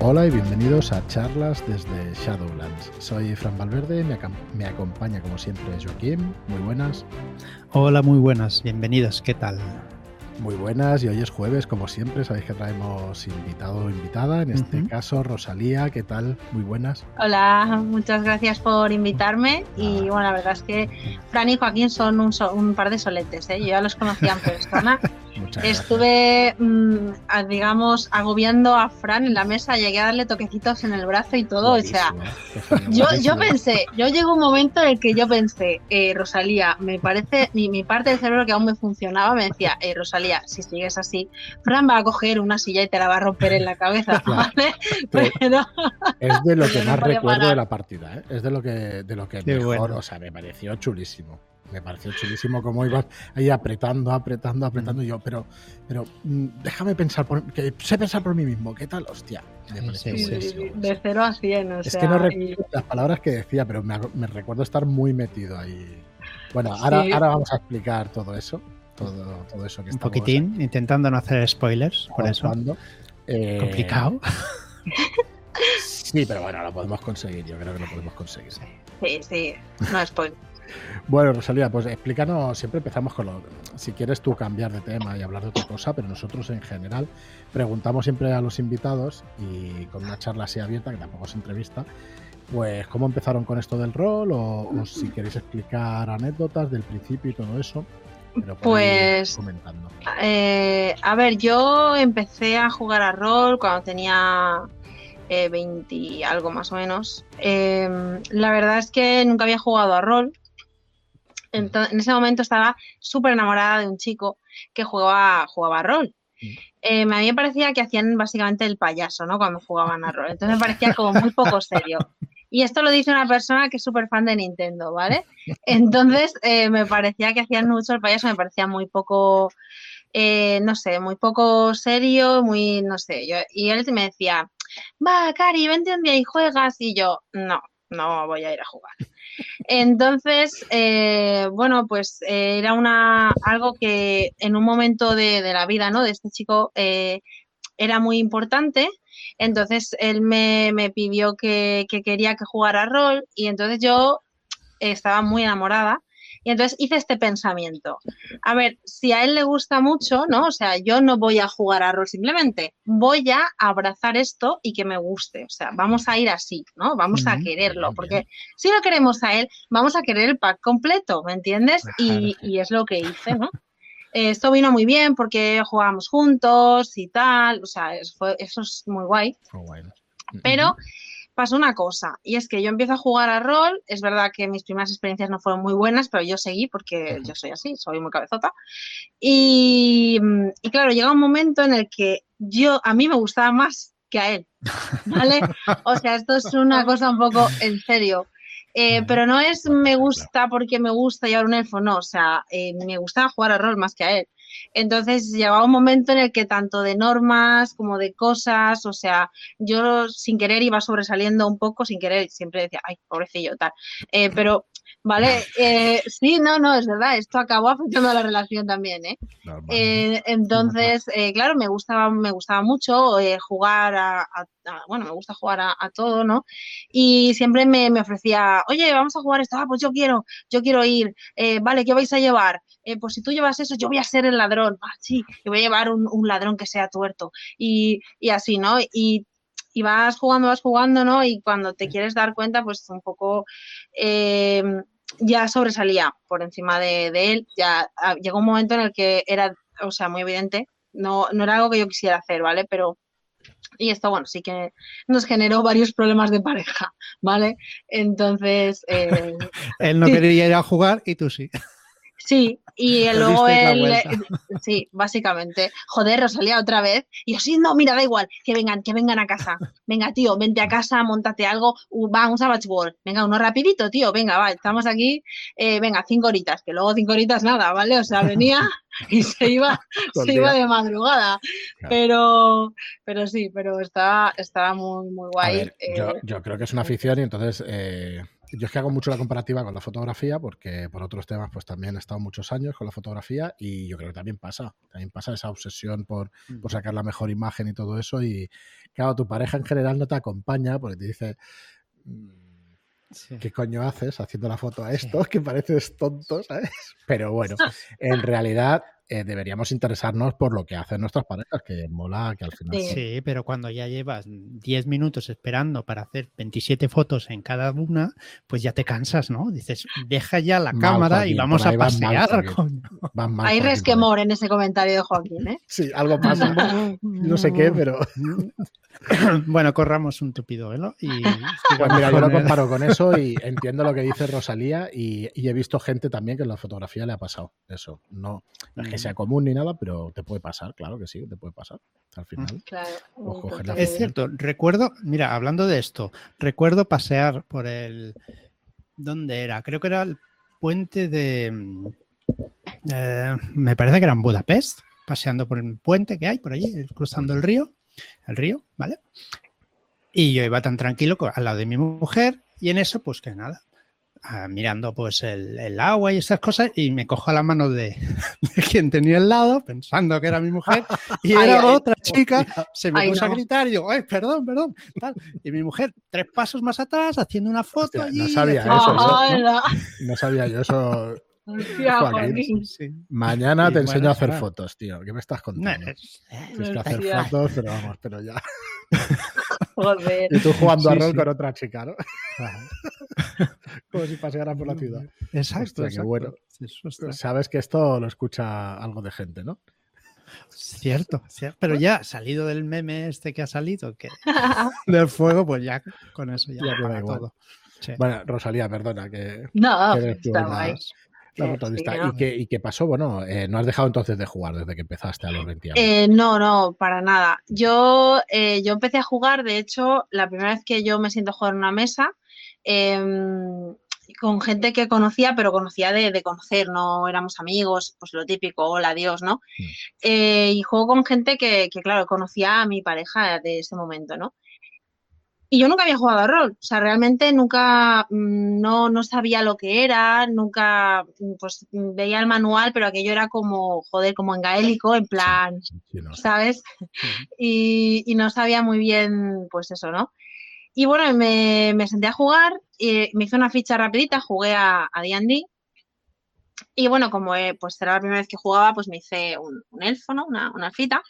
Hola y bienvenidos a charlas desde Shadowlands. Soy Fran Valverde, me, me, acompaña como siempre Joaquín. Muy buenas. Hola, muy buenas, bienvenidos, ¿qué tal? Muy buenas y hoy es jueves, como siempre, sabéis que traemos invitado o invitada, en este caso Rosalía, ¿qué tal? Muy buenas. Hola, muchas gracias por invitarme y bueno, la verdad es que Fran y Joaquín son un, un par de soletes, ¿eh? yo ya los conocía en persona Estuve, mm, digamos, agobiando a Fran en la mesa, llegué a darle toquecitos en el brazo y todo. o sea, yo, yo pensé, yo llegó un momento en el que yo pensé, eh, Rosalía, me parece, mi, mi, parte del cerebro que aún me funcionaba me decía, eh, Rosalía, si sigues así, Fran va a coger una silla y te la va a romper en la cabeza, ¿vale? Pero, es de lo que más recuerdo de la partida, ¿eh? es de lo que, de lo que mejor, o sea, me pareció chulísimo me pareció chulísimo cómo ibas ahí apretando, apretando, apretando. yo, pero, pero mm, déjame pensar, por, que sé pensar por mí mismo. ¿Qué tal? Hostia. de 0 a 100. O es que no recuerdo las palabras que decía, pero me, me, recuerdo estar muy metido ahí. Bueno, ahora, ahora vamos a explicar todo eso. Todo, todo eso que Un poquitín, intentando no hacer spoilers, por eso. Eh, Complicado. Sí, pero bueno, lo podemos conseguir. Yo creo que lo podemos conseguir. Sí, sí, no spoilers. Bueno, Rosalía, pues explícanos, siempre empezamos con lo, si quieres tú cambiar de tema y hablar de otra cosa, pero nosotros en general preguntamos siempre a los invitados y con una charla así abierta, que tampoco es entrevista, pues cómo empezaron con esto del rol o, si queréis explicar anécdotas del principio y todo eso. pues, eh, a ver, yo empecé a jugar a rol cuando tenía eh, 20 algo más o menos. Em, la verdad es que nunca había jugado a rol en ese momento estaba súper enamorada de un chico que jugaba, jugaba rol. Eh, a mí me parecía que hacían básicamente el payaso, ¿no? Cuando jugaban a rol. Entonces me parecía como muy poco serio. Y esto lo dice una persona que es súper fan de Nintendo, ¿vale? Entonces eh, me parecía que hacían mucho el payaso, me parecía muy poco, eh, no sé, muy poco serio, muy, no sé. Yo, y él me decía, va, Cari, vente un día y juegas. Y yo, no, no voy a ir a jugar. Entonces, eh, bueno, pues eh, era una algo que en un momento de, la vida, ¿no? De este chico eh, era muy importante. Entonces él me, pidió que, que, quería que jugara rol y entonces yo estaba muy enamorada y entonces hice este pensamiento. A ver, si a él le gusta mucho, ¿no? O sea, yo no voy a jugar a rol simplemente, voy a abrazar esto y que me guste. O sea, vamos a ir así, ¿no? Vamos a quererlo, porque si lo queremos a él, vamos a querer el pack completo, ¿me entiendes? Y, es lo que hice, ¿no? Esto vino muy bien porque jugábamos juntos y tal, o sea, eso, eso es muy guay. Pero pasó una cosa, y es que yo empiezo a jugar a rol, es verdad que mis primeras experiencias no fueron muy buenas, pero yo seguí porque yo soy así, soy muy cabezota. Y, y, claro, llega un momento en el que yo, a mí me gustaba más que a él, ¿vale? O sea, esto es una cosa un poco en serio. Eh, pero no es me gusta porque me gusta llevar un elfo, no, o sea, eh, me gustaba jugar a rol más que a él. Entonces llegaba un momento en el que tanto de normas como de cosas, o sea, yo sin querer iba sobresaliendo un poco, sin querer, siempre decía, ay, pobrecillo, tal. Eh, pero ¿vale? Eh, sí, no, no, es verdad, esto acabó afectando a la relación también, ¿eh? eh entonces, claro, me gustaba, me gustaba mucho jugar a, bueno, me gusta jugar a, todo, ¿no? Y siempre me, ofrecía, oye, vamos a jugar esto, ah, pues yo quiero, yo quiero ir, vale, ¿qué vais a llevar? Pues si tú llevas eso, yo voy a ser el ladrón, ah, sí, yo voy a llevar un, un ladrón que sea tuerto, y, y así, ¿no? Y y vas jugando, vas jugando, ¿no? Y cuando te quieres dar cuenta, pues un poco eh, ya sobresalía por encima de, él. Ya ah, llegó un momento en el que era, o sea, muy evidente. No, no era algo que yo quisiera hacer, ¿vale? Pero y esto, bueno, sí que nos generó varios problemas de pareja, ¿vale? Entonces... Eh, él no quería ir a jugar y tú sí. Sí, y luego él, sí, básicamente, joder, Rosalía otra vez. Y yo, sí, no, mira, da igual, que vengan, que vengan a casa. Venga, tío, vente a casa, montate algo, vamos a Batchworld. Venga, uno rapidito, tío, venga, va, estamos aquí, eh, venga, cinco horitas, que luego cinco horitas nada, ¿vale? O sea, venía y se iba, se iba de madrugada. Pero, pero sí, pero estaba, estaba muy, muy guay. Eh. yo, creo que es una afición y entonces... Eh yo es que hago mucho la comparativa con la fotografía porque por otros temas pues también he estado muchos años con la fotografía y yo creo que también pasa, también pasa esa obsesión por, por sacar la mejor imagen y todo eso y claro, tu pareja en general no te acompaña porque te dice... Mm, ¿Qué coño haces haciendo la foto a esto? Que pareces tonto, ¿sabes? Pero bueno, en realidad eh, deberíamos interesarnos por lo que hacen nuestras parejas, que mola que al final. Sí, pero cuando ya llevas 10 minutos esperando para hacer 27 fotos en cada una, pues ya te cansas, ¿no? Dices, deja ya la cámara y vamos a pasear. Hay resquemor en ese comentario de Joaquín, ¿eh? Sí, algo pasa. no sé qué, pero. bueno, corramos un tupido velo y pues mira, yo lo comparo con eso y entiendo lo que dice Rosalía y, he visto gente también que en la fotografía le ha pasado eso. No, es que sea común ni nada, pero te puede pasar, claro que sí, te puede pasar al final. es cierto, recuerdo, mira, hablando de esto, recuerdo pasear por el... ¿Dónde era? Creo que era el puente de... Mm, eh, me parece que era en Budapest, paseando por el puente que hay por allí, cruzando el río el río, ¿vale? Y yo iba tan tranquilo al lado de mi mujer y en eso, pues que nada, ah, mirando pues el, agua y esas cosas y me cojo la mano de, quien tenía al lado pensando que era mi mujer y era otra chica, se me puso a gritar y digo, ay, perdón, perdón, y mi mujer tres pasos más atrás haciendo una foto allí. No sabía eso, ¿no? no sabía yo eso. Mañana te enseño a hacer fotos, tío. ¿Qué me estás contando? Tienes que hacer fotos, pero vamos, pero ya. Joder. Y tú jugando a rol con otra chica, ¿no? Como si paseara por la ciudad. Exacto. Hostia, bueno. Sabes que esto lo escucha algo de gente, ¿no? Cierto, cierto, pero ya salido del meme este que ha salido, que del fuego, pues ya con eso ya, ya todo. Bueno, Rosalía, perdona que. No, está ¿Y, qué, pasó? Bueno, eh, no has dejado entonces de jugar desde que empezaste a los 20 años. Eh, no, no, para nada. Yo, eh, yo empecé a jugar, de hecho, la primera vez que yo me siento a jugar en una mesa, em, con gente que conocía, pero conocía de, conocer, no éramos amigos, pues lo típico, hola, Dios, ¿no? Mm. y juego con gente que, que, claro, conocía a mi pareja de ese momento, ¿no? Y yo nunca había jugado a rol, o sea, realmente nunca, mm, no, no sabía lo que era, nunca, mm, pues veía el manual, pero aquello era como, joder, como en gaélico, en plan, ¿sabes? y, y, no sabía muy bien, pues eso, ¿no? Y bueno, me, me senté a jugar, y me hice una ficha rapidita, jugué a D&D, y bueno, como pues era la primera vez que jugaba, pues me hice un, un elfo, ¿no? Una, una fita.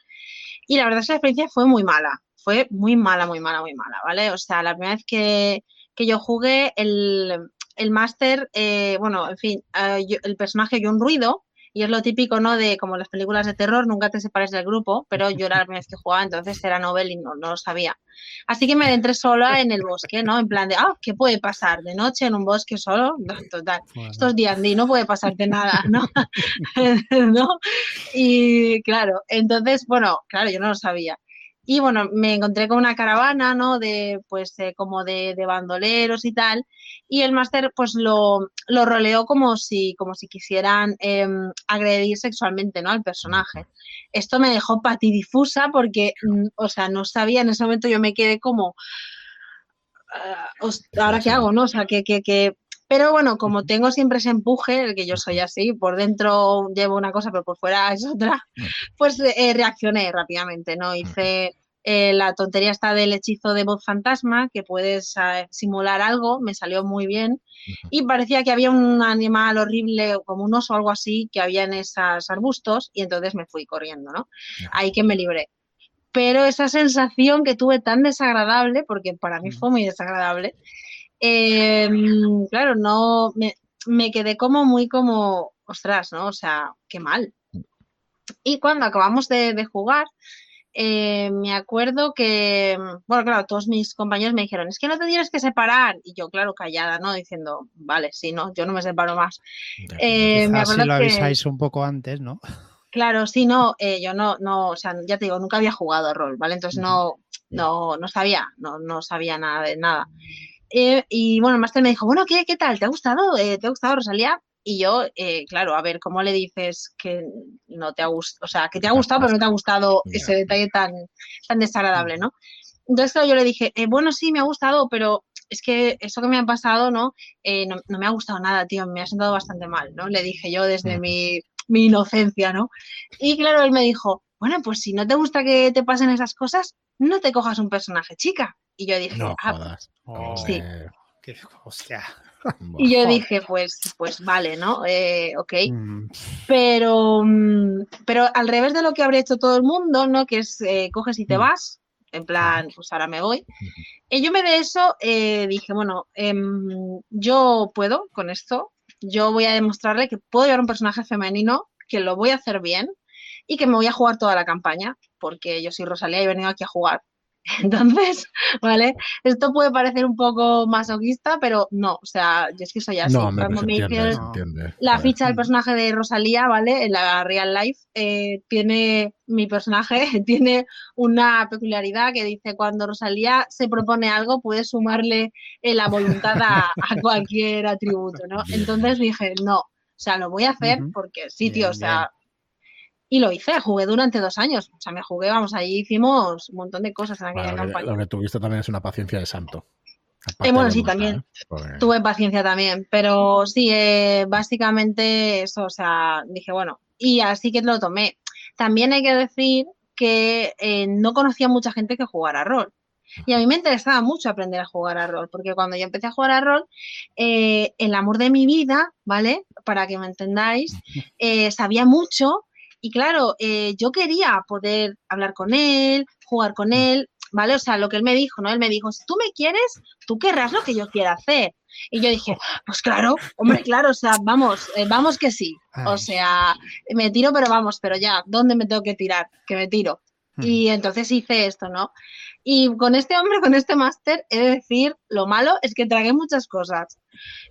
Y la verdad es que la experiencia fue muy mala fue muy mala, muy mala, muy mala, ¿vale? O sea, la primera vez que, yo jugué, el, el máster, eh, bueno, en fin, eh, el personaje oyó un ruido y es lo típico, ¿no? De como las películas de terror, nunca te separes del grupo, pero yo era la primera vez que jugaba, entonces era novel y no, no lo sabía. Así que me adentré sola en el bosque, ¿no? En plan de, ah, ¿qué puede pasar? ¿De noche en un bosque solo? total. Estos días no puede pasarte nada, ¿no? ¿no? Y claro, entonces, bueno, claro, yo no lo sabía. Y bueno, me encontré con una caravana, ¿no? De, pues, como de, bandoleros y tal. Y el máster, pues, lo, lo, roleó como si, como si quisieran em, agredir sexualmente, ¿no? Al personaje. Esto me dejó patidifusa porque, mm, o sea, no sabía, en ese momento yo me quedé como, ah, ¿ahora qué hago, no? O sea, que, que, que pero bueno, como tengo siempre ese empuje, que yo soy así, por dentro llevo una cosa, pero por fuera es otra, pues eh, reaccioné rápidamente, ¿no? Hice eh, la tontería está del hechizo de voz fantasma, que puedes eh, simular algo, me salió muy bien. Y parecía que había un animal horrible, como un oso o algo así, que había en esos arbustos, y entonces me fui corriendo, ¿no? Ahí que me libré pero esa sensación que tuve tan desagradable, porque para mí fue muy desagradable, Em, claro, no, me, quedé como muy como, ostras, ¿no? O sea, qué mal. Y cuando acabamos de, jugar, eh, me acuerdo que, bueno, claro, todos mis compañeros me dijeron, es que no te tienes que separar. Y yo, claro, callada, ¿no? Diciendo, vale, sí, no, yo no me separo más. Eh, me si lo avisáis un poco antes, ¿no? Claro, sí, no, eh, yo no, no, o sea, ya te digo, nunca había jugado rol, ¿vale? Entonces no, no, no sabía, no, no sabía nada de nada. Eh, y bueno, el máster me dijo, bueno, ¿qué, qué tal? ¿Te ha gustado? Eh, ¿Te ha gustado, Rosalía? Y yo, eh, claro, a ver, ¿cómo le dices que no te ha gustado? O sea, que te ha gustado, pero no te ha gustado ese detalle tan, tan desagradable, ¿no? Entonces, yo le dije, bueno, sí, me ha gustado, pero es que eso que me ha pasado, ¿no? Eh, ¿no? me ha gustado nada, tío, me ha sentado bastante mal, ¿no? Le dije yo desde mi, mi inocencia, ¿no? Y claro, él me dijo, bueno, pues si no te gusta que te pasen esas cosas, no te cojas un personaje chica. Y yo dije, ah, pues, sí. Y yo dije, pues, pues vale, ¿no? Eh, ok. Mm. Pero, mm, pero al revés de lo que habría hecho todo el mundo, ¿no? Que es eh, coges y te mm. vas, en plan, pues ahora me voy. Y yo me de eso eh, dije, bueno, em, yo puedo con esto, yo voy a demostrarle que puedo llevar un personaje femenino, que lo voy a hacer bien y que me voy a jugar toda la campaña, porque yo soy Rosalía y he venido aquí a jugar. Entonces, ¿vale? Esto puede parecer un poco masoquista, pero no, o sea, yo es que soy así. No, Cuando me entiende, la ficha del personaje de Rosalía, ¿vale? En la real life, eh, tiene mi personaje, tiene una peculiaridad que dice, cuando Rosalía se propone algo, puede sumarle eh, la voluntad a, cualquier atributo, ¿no? Entonces dije, no, o sea, lo voy a hacer porque sí, tío, o sea, y lo hice, jugué durante dos años. O sea, me jugué, vamos, allí hicimos un montón de cosas en aquella campaña. Lo que tuviste también es una paciencia de santo. Eh, bueno, sí, también. ¿eh? Tuve paciencia también. Pero sí, eh, básicamente eso, o sea, dije, bueno, y así que lo tomé. También hay que decir que no conocía mucha gente que jugara rol. Y a mí me interesaba mucho aprender a jugar a rol, porque cuando yo empecé a jugar a rol, el amor de mi vida, ¿vale? Para que me entendáis, sabía mucho y claro, eh, yo quería poder hablar con él, jugar con él, ¿vale? O sea, lo que él me dijo, ¿no? Él me dijo, si tú me quieres, tú querrás lo que yo quiera hacer. Y yo dije, pues claro, hombre, claro, o sea, vamos, eh, vamos que sí. O sea, me tiro, pero vamos, pero ya, ¿dónde me tengo que tirar? Que me tiro. Y entonces hice esto, ¿no? Y con este hombre, con este máster, he de decir, lo malo es que tragué muchas cosas.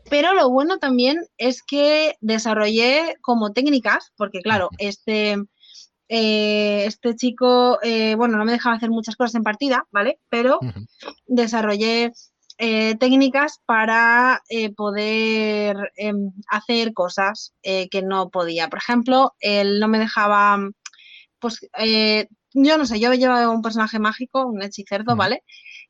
Pero lo bueno también es que desarrollé como técnicas, porque claro, este, eh, este chico, eh, bueno, no me dejaba hacer muchas cosas en partida, ¿vale? Pero desarrollé eh, técnicas para poder em, hacer cosas que no podía. Por ejemplo, él no me dejaba, pues yo no sé, yo llevaba un personaje mágico, un hechicero, ¿vale?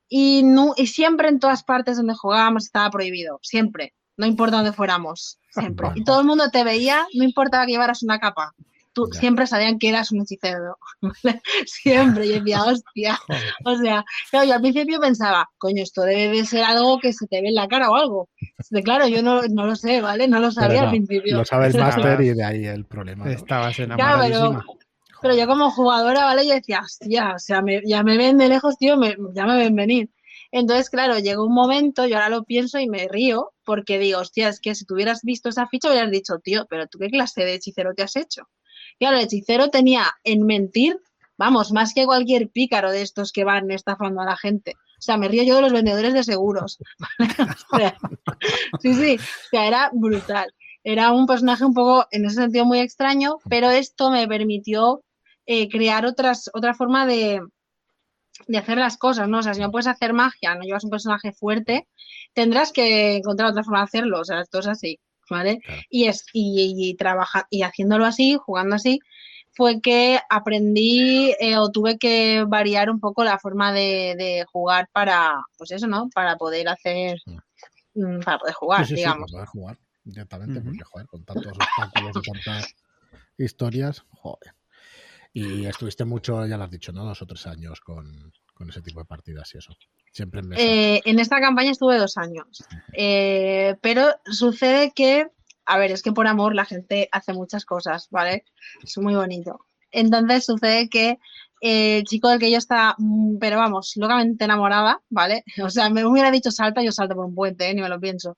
Y, no, y siempre en todas partes donde jugábamos estaba prohibido, siempre, no importa dónde fuéramos, siempre. Y todo el mundo te veía, no importaba que llevaras una capa. Tú, siempre sabían que eras un hechicero, ¿vale? Siempre, yo decía, hostia. O sea, claro, yo al principio pensaba, coño, esto debe de ser algo que se te ve en la cara o algo. De, claro, yo no, no, lo sé, ¿vale? No lo sabía al principio. Lo sabe el máster y de ahí el problema. Estabas enamoradísima. Claro, pero yo como jugadora, ¿vale? Yo decía, hostia, o sea, ya me ven de lejos, tío, ya me ven venir. Entonces, claro, llegó un momento, yo ahora lo pienso y me río, porque digo, hostia, es que si tú hubieras visto esa ficha, hubieras dicho, tío, pero tú qué clase de hechicero te has hecho. Claro, el hechicero tenía en mentir, vamos, más que cualquier pícaro de estos que van estafando a la gente. O sea, me río yo de los vendedores de seguros. sí, sí, o sea, era brutal. Era un personaje un poco, en ese sentido, muy extraño, pero esto me permitió eh, crear otras, otra forma de, de hacer las cosas, ¿no? O sea, si no puedes hacer magia, no llevas un personaje fuerte, tendrás que encontrar otra forma de hacerlo, o sea, esto es así, ¿vale? Y, es, y, trabaja, y haciéndolo así, jugando así, fue que aprendí eh, o tuve que variar un poco la forma de, jugar para, pues eso, ¿no? Para poder hacer, mm, para poder jugar, digamos. para poder jugar directamente, porque joder, con tantos obstáculos y tantas historias, joder. Y estuviste mucho, ya lo has dicho, ¿no? Dos o tres años con, ese tipo de partidas y eso. Siempre en eh, en esta campaña estuve dos años. Eh, pero sucede que, a ver, es que por amor la gente hace muchas cosas, ¿vale? Es muy bonito. Entonces sucede que el chico del que yo estaba, mm, pero vamos, locamente enamorada, ¿vale? O sea, me hubiera dicho salta, yo salto por un puente, ¿eh? ni me lo pienso.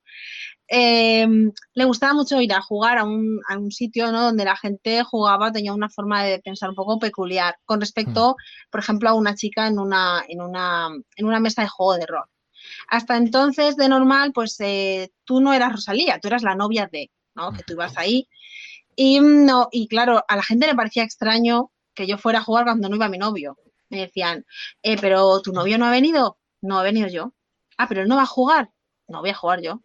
Em, le gustaba mucho ir a jugar a un, a un sitio ¿no? donde la gente jugaba, tenía una forma de pensar un poco peculiar con respecto, hmm. por ejemplo, a una chica en una, en una, en una mesa de juego de rol. Hasta entonces, de normal, pues eh, tú no eras Rosalía, tú eras la novia de, ¿no? Que tú ibas ahí. Y, no, y claro, a la gente le parecía extraño que yo fuera a jugar cuando no iba mi novio. Me decían, eh, pero tu novio no ha venido. No ha venido yo. Ah, pero él no va a jugar. No voy a jugar yo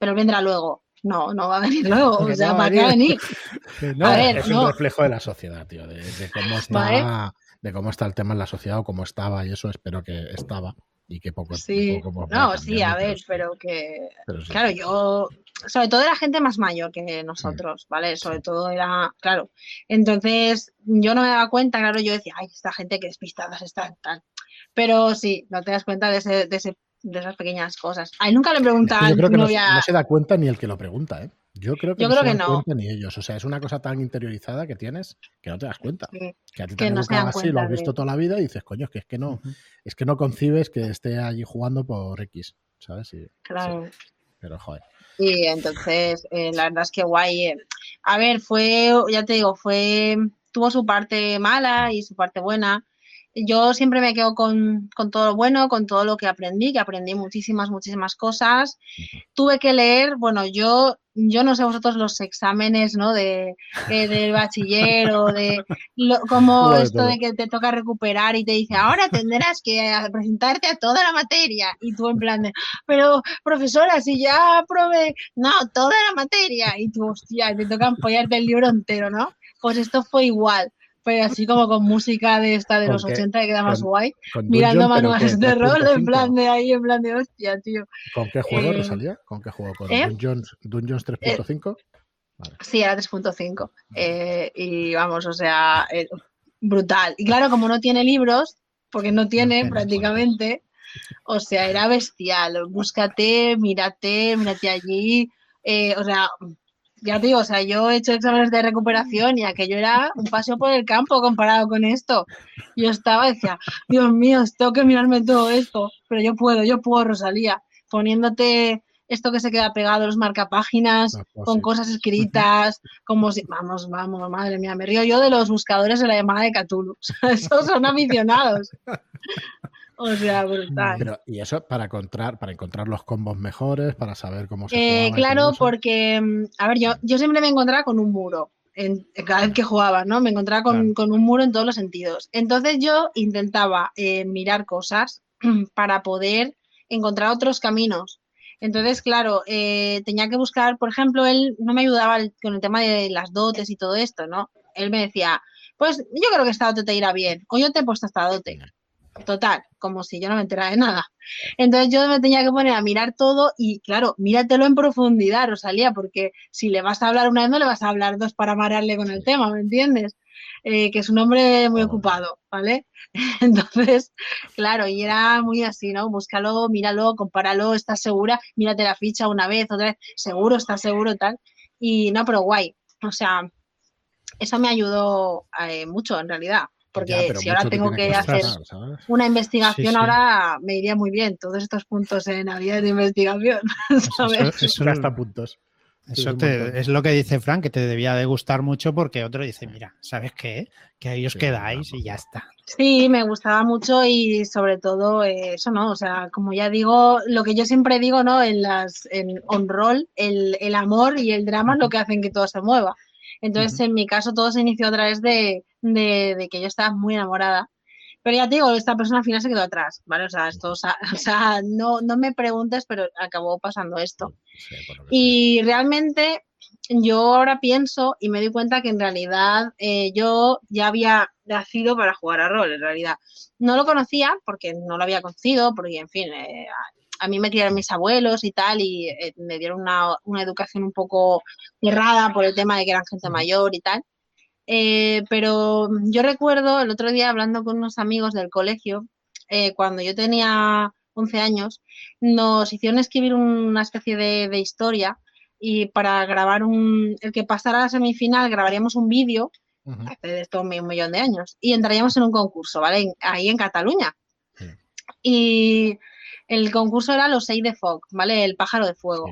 pero vendrá luego. No, no va a venir luego. o sea, ¿para qué venir? a ver, es un reflejo de la sociedad, tío, de, cómo está, de cómo está el tema en la sociedad o cómo estaba, y eso espero que estaba. Y que poco. Sí, no, sí, a ver, pero que. Claro, yo. Sobre todo era gente más mayor que nosotros, ¿vale? Sobre todo era. Claro. Entonces, yo no me daba cuenta, claro, yo decía, ay, esta gente que despistada está tal. Pero sí, no te das cuenta de, ese, de, ese, de esas pequeñas cosas. Ay, nunca le preguntan. Yo creo que no, no se da cuenta ni el que lo pregunta, ¿eh? Yo creo que, no, se dan cuenta ni ellos. O sea, es una cosa tan interiorizada que tienes que no te das cuenta. Que a ti te no así, lo has visto toda la vida y dices, coño, es que es que no, es que no concibes que esté allí jugando por X, ¿sabes? claro. Pero joder. Y entonces, eh, la verdad es que guay. Eh. A ver, fue, ya te digo, fue, tuvo su parte mala y su parte buena yo siempre me quedo con, todo lo bueno, con todo lo que aprendí, que aprendí muchísimas, muchísimas cosas. Tuve que leer, bueno, yo, yo no sé vosotros los exámenes, ¿no? De, del bachiller o de como esto de que te toca recuperar y te dice, ahora tendrás que presentarte a toda la materia. Y tú en plan de, pero profesora, si ya probé, no, toda la materia. Y tú, hostia, te toca apoyarte el libro entero, ¿no? Pues esto fue igual pero así como con música de esta de los 80 que queda más guay, mirando manuales de rol en plan de ahí, en plan de hostia, tío. ¿Con qué juego, eh, Rosalía? ¿Con qué juego? ¿Con ¿eh? Dungeons, Dungeons 3.5? Eh, sí, era 3.5. Eh, y vamos, o sea, brutal. Y claro, como no tiene libros, porque no tiene prácticamente, o sea, era bestial. Búscate, mírate, mírate allí. o sea, ya te digo, o sea, yo he hecho exámenes de recuperación y aquello era un paseo por el campo comparado con esto. Yo estaba decía, Dios mío, tengo que mirarme todo esto, pero yo puedo, yo puedo, Rosalía, poniéndote esto que se queda pegado, los marcapáginas, ah, pues con cosas escritas, como si, vamos, vamos, madre mía, me río yo de los buscadores de la llamada de Cthulhu. Esos son aficionados. O sea, brutal. y eso para encontrar, para encontrar los combos mejores, para saber cómo se eh, Claro, porque, mm, a ver, yo, yo siempre me encontraba con un muro. En, cada vez que jugaba, ¿no? Me encontraba con, un muro en todos los sentidos. Entonces yo intentaba eh, mirar cosas para poder encontrar otros caminos. Entonces, claro, eh, tenía que buscar, por ejemplo, él no me ayudaba con el tema de las dotes y todo esto, ¿no? Él me decía, pues yo creo que esta dote te irá bien, o yo te he puesto esta dote. Total, como si yo no me enterara de nada. Entonces yo me tenía que poner a mirar todo y claro, míratelo en profundidad, Rosalía, porque si le vas a hablar una vez no le vas a hablar dos para marearle con el tema, ¿me entiendes? Eh, que es un hombre muy ocupado, ¿vale? Entonces, claro, y era muy así, ¿no? Búscalo, míralo, compáralo, estás segura, mírate la ficha una vez, otra vez, seguro, estás seguro, tal. Y no, pero guay. O sea, eso me ayudó eh, mucho en realidad porque si ahora tengo que, hacer una investigación, ahora me iría muy bien todos estos puntos en habilidades de investigación. ¿sabes? Eso, gasta puntos. Eso es lo que dice Frank, que te debía de gustar mucho porque otro dice, mira, ¿sabes qué? Que ahí os quedáis y ya está. Sí, me gustaba mucho y sobre todo eso, ¿no? O sea, como ya digo, lo que yo siempre digo, ¿no? En las en on-roll, el, el amor y el drama es lo que hacen que todo se mueva. Entonces, en mi caso, todo se inició a través de, de, que yo estaba muy enamorada. Pero ya te digo, esta persona al final se quedó atrás, ¿vale? O sea, esto, o sea, no, no me preguntes, pero acabó pasando esto. y realmente yo ahora pienso y me doy cuenta que en realidad eh, yo ya había nacido para jugar a rol, en realidad. No lo conocía porque no lo había conocido, porque, en fin, eh, a mí me criaron mis abuelos y tal, y eh, me dieron una, una, educación un poco errada por el tema de que eran gente mayor y tal. Eh, pero yo recuerdo el otro día hablando con unos amigos del colegio, eh, cuando yo tenía 11 años, nos hicieron escribir una especie de, historia y para grabar un, el que pasara a la semifinal grabaríamos un vídeo, hace de esto un, millón de años, y entraríamos en un concurso, ¿vale? Ahí en Cataluña. Y el concurso era los seis de Fog, ¿vale? El pájaro de fuego.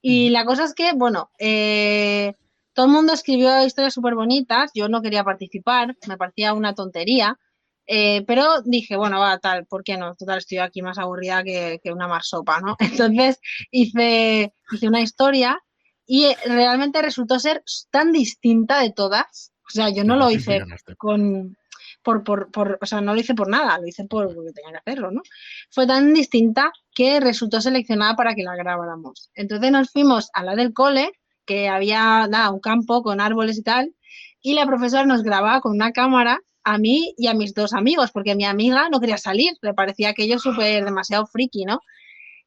Y la cosa es que, bueno, eh, todo el mundo escribió historias súper bonitas, yo no quería participar, me parecía una tontería, eh, pero dije, bueno, va, tal, ¿por qué no? Total, estoy aquí más aburrida que, una marsopa, ¿no? Entonces hice, hice una historia y realmente resultó ser tan distinta de todas. O sea, yo no lo hice con, por, por, por, o sea, no lo hice por nada, lo hice por porque tenía que hacerlo, ¿no? Fue tan distinta que resultó seleccionada para que la grabáramos. Entonces nos fuimos a la del cole, que había nada, un campo con árboles y tal, y la profesora nos grababa con una cámara a mí y a mis dos amigos, porque mi amiga no quería salir, le parecía aquello súper demasiado friki, ¿no?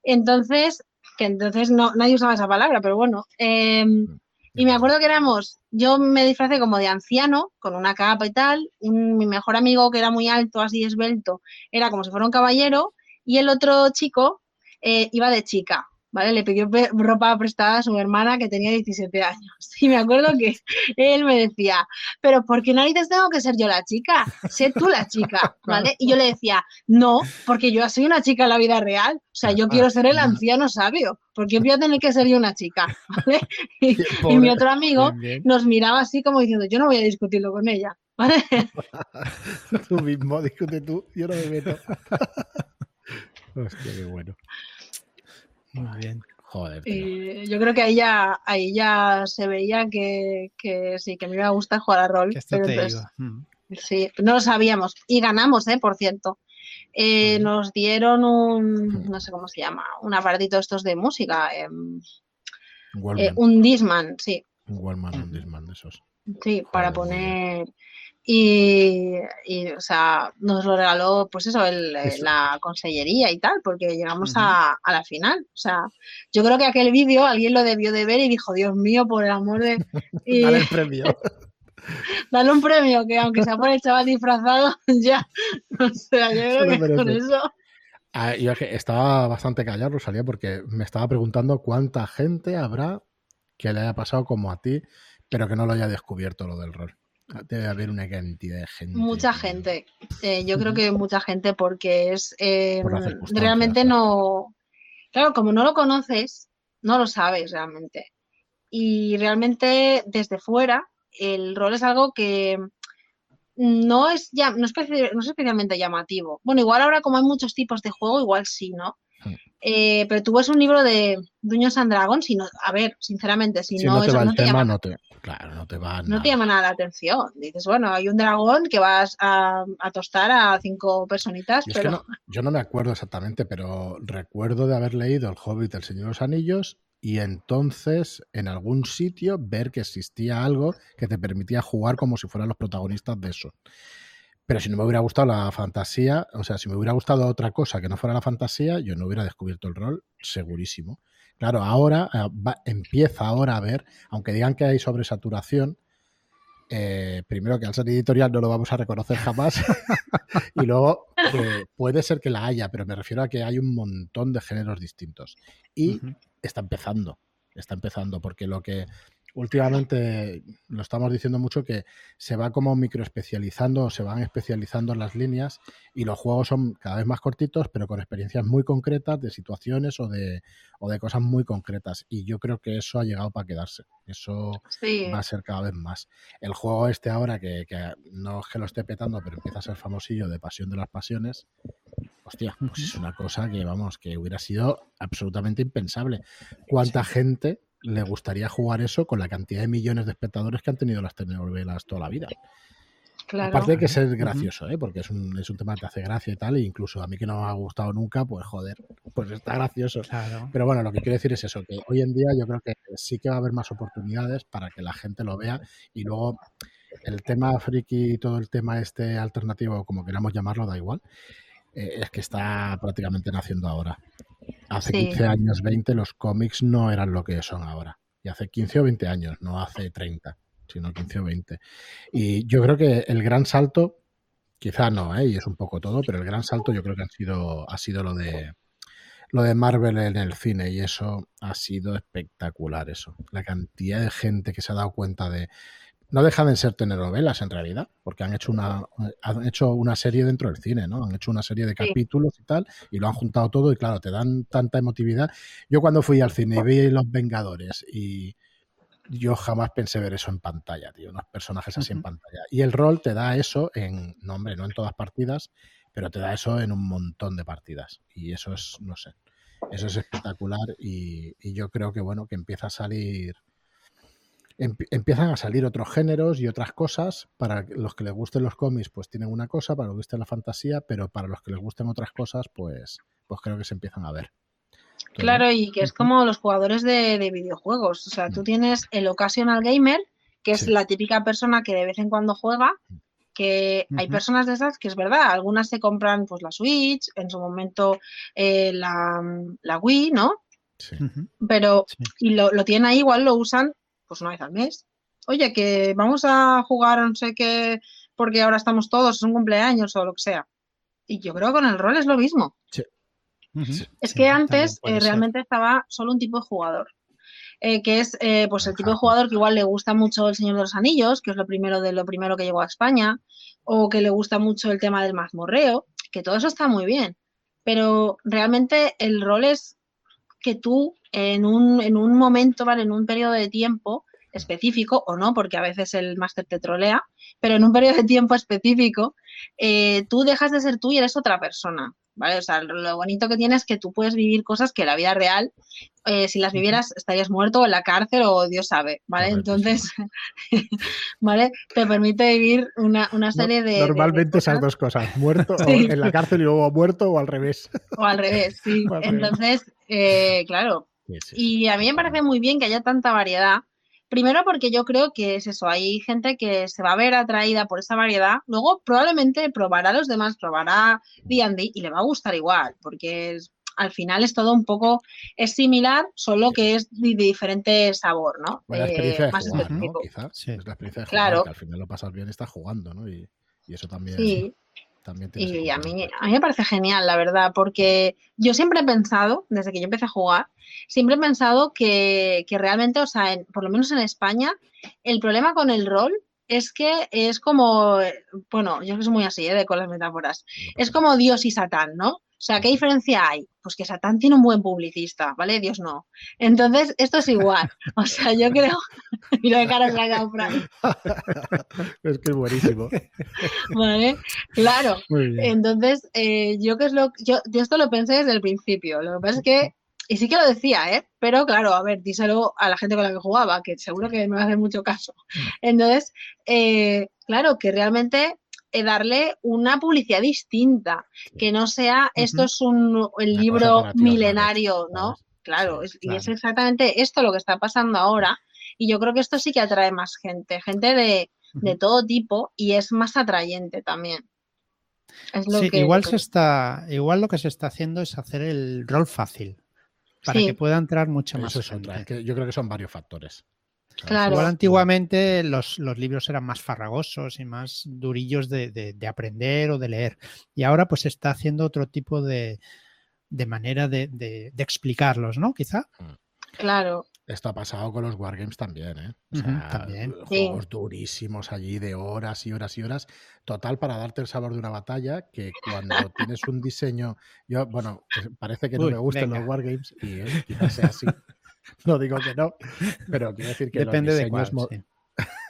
Entonces, que entonces no, nadie usaba esa palabra, pero bueno. Em, y me acuerdo que éramos, yo me disfracé como de anciano, con una capa y tal, mi mejor amigo que era muy alto, así esbelto, era como si fuera un caballero, y el otro chico eh, iba de chica. ¿Vale? Le pidió ropa prestada a su hermana que tenía 17 años. Y me acuerdo que él me decía, pero ¿por qué narices tengo que ser yo la chica? Sé tú la chica, ¿vale? Y yo le decía, no, porque yo soy una chica en la vida real. O sea, yo quiero ser el anciano sabio. ¿Por qué voy a tener que ser yo una chica? ¿vale? Y, mi otro amigo nos miraba así como diciendo, yo no voy a discutirlo con ella. ¿Vale? tú mismo, discute tú, yo no me meto. Hostia, qué bueno. Muy bien. Joder. Y yo creo que ahí ya, ahí ya se veía que, sí, que me iba a gustar jugar a rol. Mm. Sí, no lo sabíamos. Y ganamos, ¿eh? Por cierto. Eh, nos dieron un, no sé cómo se llama, un aparatito estos de música. Em, eh, un Disman, sí. Un Wallman, un Disman de esos. Sí, para poner y, o sea, nos lo regaló, pues eso, el, eh, la consellería y tal, porque llegamos a, la final. O sea, yo creo que aquel vídeo alguien lo debió de ver y dijo, Dios mío, por el amor de... Y... Dale el premio. Dale un premio, que aunque sea por el chaval disfrazado, ya. O sea, yo creo que con eso... Ah, yo estaba bastante callado, Rosalía, porque me estaba preguntando cuánta gente habrá que le haya pasado como a ti, pero que no lo haya descubierto lo del rol. Debe haber una cantidad de gente. Mucha gente. Eh, yo creo que mucha gente porque es eh, realmente no. Claro, como no lo conoces, no lo sabes realmente. Y realmente desde fuera, el rol es algo que no es, ya, no es, no es especialmente llamativo. Bueno, igual ahora como hay muchos tipos de juego, igual sí, ¿no? Eh, pero tú ves un libro de Duños and Dragons y no, a ver, sinceramente, si, no, te va el tema, no te, claro, no te va No te llama nada la atención. Dices, bueno, hay un dragón que vas a, tostar a cinco personitas, pero... yo no me acuerdo exactamente, pero recuerdo de haber leído El Hobbit, El Señor de los Anillos y entonces en algún sitio ver que existía algo que te permitía jugar como si fueran los protagonistas de eso. Pero si no me hubiera gustado la fantasía, o sea, si me hubiera gustado otra cosa que no fuera la fantasía, yo no hubiera descubierto el rol, segurísimo. Claro, ahora eh, empieza ahora a ver, aunque digan que hay sobresaturación, eh, primero que al ser editorial no lo vamos a reconocer jamás y luego que puede ser que la haya, pero me refiero a que hay un montón de géneros distintos. Y está empezando, está empezando porque lo que últimamente lo estamos diciendo mucho que se va como microespecializando, se van especializando en las líneas y los juegos son cada vez más cortitos, pero con experiencias muy concretas de situaciones o de, o de cosas muy concretas. Y yo creo que eso ha llegado para quedarse. Eso va a ser cada vez más. El juego este ahora, que, no es que lo esté petando, pero empieza a ser famosillo de Pasión de las Pasiones, hostia, pues es una cosa que, vamos, que hubiera sido absolutamente impensable. ¿Cuánta gente le gustaría jugar eso con la cantidad de millones de espectadores que han tenido las telenovelas toda la vida. Aparte de que ser gracioso, ¿eh? porque es un, es un tema que te hace gracia y tal, e incluso a mí que no me ha gustado nunca, pues joder, pues está gracioso. Pero bueno, lo que quiero decir es eso, que hoy en día yo creo que sí que va a haber más oportunidades para que la gente lo vea y luego el tema friki y todo el tema este alternativo, como queramos llamarlo, da igual, eh, es que está prácticamente naciendo ahora. Hace 15 años, 20, los cómics no eran lo que son ahora. Y hace 15 o 20 años, no hace 30, sino 15 o 20. Y yo creo que el gran salto, quizá no, ¿eh? y es un poco todo, pero el gran salto yo creo que ha sido, ha sido lo de lo de Marvel en el cine y eso ha sido espectacular eso. La cantidad de gente que se ha dado cuenta de no dejan de ser telenovelas en realidad, porque han hecho una han hecho una serie dentro del cine, ¿no? Han hecho una serie de capítulos y tal, y lo han juntado todo y claro, te dan tanta emotividad. Yo cuando fui al cine y vi Los Vengadores y yo jamás pensé ver eso en pantalla, tío, unos personajes así en pantalla. Y el rol te da eso en, no hombre, no en todas partidas, pero te da eso en un montón de partidas. Y eso es, no sé, eso es espectacular y, y yo creo que, bueno, que empieza a salir empiezan a salir otros géneros y otras cosas. Para los que les gusten los cómics, pues tienen una cosa, para los que les guste la fantasía, pero para los que les gusten otras cosas, pues, pues creo que se empiezan a ver. Claro, y que es como los jugadores de, videojuegos. O sea, tú mm. tienes el occasional gamer, que es la típica persona que de vez en cuando juega, que hay personas de esas que es verdad, algunas se compran pues la Switch, en su momento eh, la, la, Wii, ¿no? Sí. Pero, y lo, lo tienen ahí, igual lo usan pues una vez al mes. Oye, que vamos a jugar no sé qué, porque ahora estamos todos, es un cumpleaños o lo que sea. Y yo creo que con el rol es lo mismo. Sí. Es que antes eh, realmente estaba solo un tipo de jugador. Eh, que es eh, pues el tipo de jugador que igual le gusta mucho El Señor de los Anillos, que es lo primero de lo primero que llegó a España, o que le gusta mucho el tema del mazmorreo, que todo eso está muy bien. Pero realmente el rol es que tú en un, en un momento, ¿vale? En un periodo de tiempo específico, o no, porque a veces el máster te trolea, pero en un periodo de tiempo específico, tú dejas de ser tú y eres otra persona. ¿Vale? O sea, lo bonito que tiene es que tú puedes vivir cosas que la vida real, eh, si las vivieras, estarías muerto en la cárcel o Dios sabe, ¿vale? Entonces, ¿vale? Te permite vivir una, serie de... Normalmente esas dos cosas, muerto en la cárcel y luego muerto o al revés. O al revés, sí. Entonces, eh, claro. Y a mí me parece muy bien que haya tanta variedad Primero porque yo creo que es eso, hay gente que se va a ver atraída por esa variedad, luego probablemente probará a los demás, probará D&D y le va a gustar igual, porque al final es todo un poco, es similar, solo que es de, diferente sabor, ¿no? la experiencia de jugar, ¿no? Quizás, es la experiencia de jugar, que al final lo pasas bien, estás jugando, ¿no? Y, eso también... Sí. Y a mí, a mí me parece genial, la verdad, porque yo siempre he pensado, desde que yo empecé a jugar, siempre he pensado que, realmente, o sea, por lo menos en España, el problema con el rol es que es como, bueno, yo soy muy así, ¿eh? de con las metáforas, es como Dios y Satán, ¿no? O sea, ¿qué diferencia hay? Pues que Satán tiene un buen publicista, ¿vale? Dios no. Entonces, esto es igual. O sea, yo creo. Mira de cara la Es que es buenísimo. Vale, claro. Entonces, eh, yo que es lo. Yo, yo esto lo pensé desde el principio. Lo que pasa es que y sí que lo decía, ¿eh? Pero claro, a ver, díselo a la gente con la que jugaba, que seguro que me va a hacer mucho caso. Mm. Entonces, eh, claro, que realmente darle una publicidad distinta, que no sea, esto es un el libro milenario, ¿no? Claro, y es exactamente esto lo que está pasando ahora. Y yo creo que esto sí que atrae más gente, gente de, de todo tipo, y es más atrayente también. sí, igual se está, igual lo que se está haciendo es hacer el rol fácil para que pueda entrar mucho más. Eso yo creo que son varios factores. Claro. Igual antiguamente los, libros eran más farragosos y más durillos de, aprender o de leer. Y ahora pues se está haciendo otro tipo de, manera de, explicarlos, ¿no? Quizá. Claro. Esto ha pasado con los Wargames también, ¿eh? también. Juegos durísimos allí de horas y horas y horas. Total, para darte el sabor de una batalla, que cuando tienes un diseño. Yo, bueno, pues parece que no me gustan los Wargames y eh, quizás sea así. no digo que no, pero quiero decir que Depende los diseños, de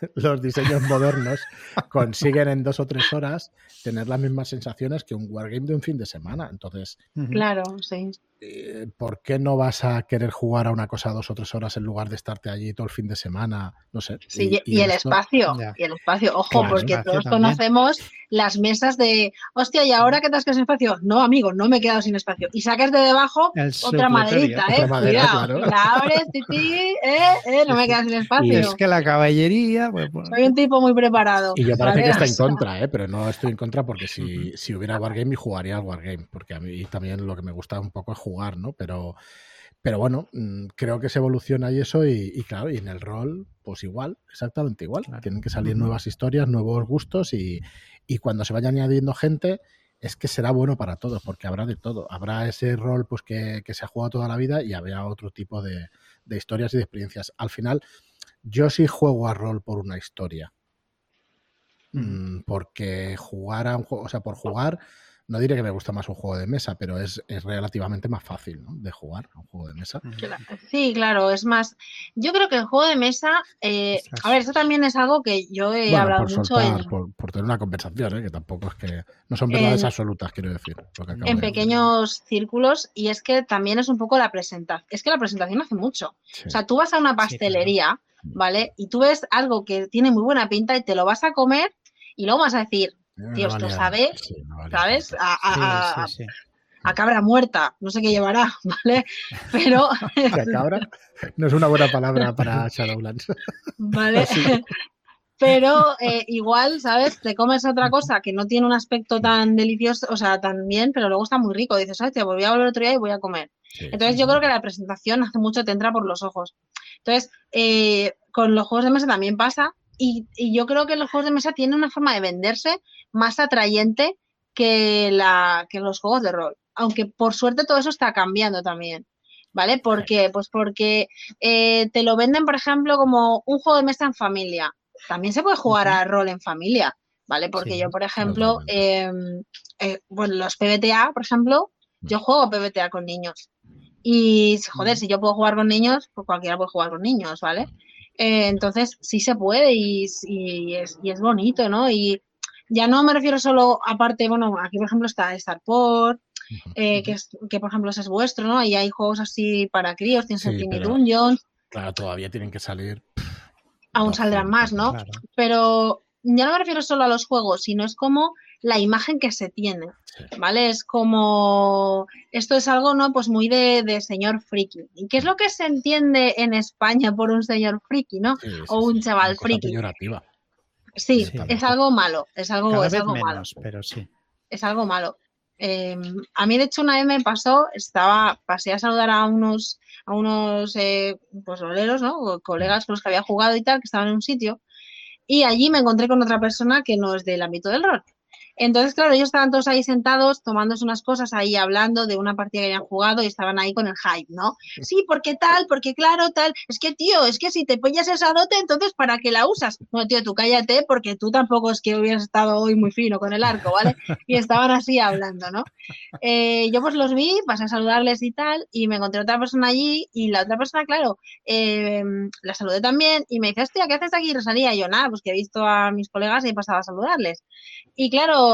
los diseños modernos consiguen en dos o tres horas tener las mismas sensaciones que un wargame de un fin de semana. Entonces, claro, sí. Eh, ¿por qué no vas a querer jugar a una cosa dos o tres horas en lugar de estarte allí todo el fin de semana? No sé. Sí, y, el espacio, y el espacio, ojo, porque todos conocemos las mesas de, hostia, ¿y ahora qué te has quedado sin espacio? No, amigo, no me he quedado sin espacio. Y sacas de debajo otra maderita, ¿eh? Cuidado, la abres, titi, ¿eh? ¿eh? No me quedas sin espacio. Y es que la caballería... Pues, pues, Soy un tipo muy preparado. Y yo parece que está en contra, ¿eh? Pero no estoy en contra porque si, si hubiera Wargame, jugaría al Wargame, porque a mí también lo que me gusta un poco es jugar, ¿no? Pero, pero bueno, mm, creo que se evoluciona y eso, y, claro, y en el rol, pues igual, exactamente igual. Tienen que salir nuevas historias, nuevos gustos, y, cuando se vaya añadiendo gente, es que será bueno para todos, porque habrá de todo. Habrá ese rol pues que, se ha jugado toda la vida y habrá otro tipo de, historias y de experiencias. Al final, yo sí juego a rol por una historia. Mm, porque jugar a un juego, o sea, por jugar no diré que me gusta más un juego de mesa, pero es, relativamente más fácil ¿no? de jugar un juego de mesa. Sí, claro, es más. Yo creo que el juego de mesa, eh, a ver, eso también es algo que yo he hablado mucho en... por, tener una conversación, ¿eh? que tampoco es que no son verdades absolutas, quiero decir. en pequeños círculos, y es que también es un poco la presentación. Es que la presentación hace mucho. O sea, tú vas a una pastelería, ¿vale? Y tú ves algo que tiene muy buena pinta y te lo vas a comer y luego vas a decir, Tío, esto sabe, ¿sabes? A, cabra muerta, no sé qué llevará, ¿vale? Pero. cabra no es una buena palabra para Shadowlands. ¿Vale? pero eh, igual, ¿sabes? Te comes otra cosa que no tiene un aspecto tan delicioso, o sea, tan bien, pero luego está muy rico. Dices, ay, te volví a volver otro día y voy a comer. Entonces yo creo que la presentación hace mucho te entra por los ojos. Entonces, eh, con los juegos de mesa también pasa y, yo creo que los juegos de mesa tienen una forma de venderse más atrayente que, la, que los juegos de rol. Aunque por suerte todo eso está cambiando también. ¿Vale? ¿Por qué? Pues porque eh, te lo venden, por ejemplo, como un juego de mesa en familia. También se puede jugar a rol en familia, ¿vale? Porque yo, por ejemplo, em, eh, bueno, los PBTA, por ejemplo, yo juego PBTA con niños. Y, joder, si yo puedo jugar con niños, pues cualquiera puede jugar con niños, ¿vale? Eh, entonces, sí se puede y, es, y, es, bonito, ¿no? Y ya no me refiero solo, aparte, bueno, aquí por ejemplo está Starport, eh, que, es, que por ejemplo ese es vuestro, ¿no? Y hay juegos así para críos, tienes el Tiny Dungeons. Claro, todavía tienen que salir. Aún saldrán más, ¿no? Pero ya no me refiero solo a los juegos, sino es como la imagen que se tiene, ¿vale? Es como, esto es algo, ¿no? Pues muy de, señor friki. ¿Y qué es lo que se entiende en España por un señor friki, ¿no? o un chaval friki. Sí, es algo malo, es algo, es algo malo. Pero sí. Es algo malo. Em, a mí, de hecho, una vez me pasó, estaba, pasé a saludar a unos, a unos eh, pues, ¿no? colegas con los que había jugado y tal, que estaban en un sitio, y allí me encontré con otra persona que no es del ámbito del rol. Entonces, claro, ellos estaban todos ahí sentados, tomándose unas cosas, ahí hablando de una partida que habían jugado y estaban ahí con el hype, ¿no? Sí, porque tal, porque claro, tal. Es que, tío, es que si te pillas esa dote, entonces ¿para qué la usas? No, tío, tú cállate, porque tú tampoco es que hubieras estado hoy muy fino con el arco, ¿vale? Y estaban así hablando, ¿no? Eh, yo pues los vi, pasé a saludarles y tal, y me encontré otra persona allí, y la otra persona, claro, eh, la saludé también, y me dice, hostia, ¿qué haces aquí, Rosalía? Y yo, nada, pues que he visto a mis colegas y he pasado a saludarles. Y claro,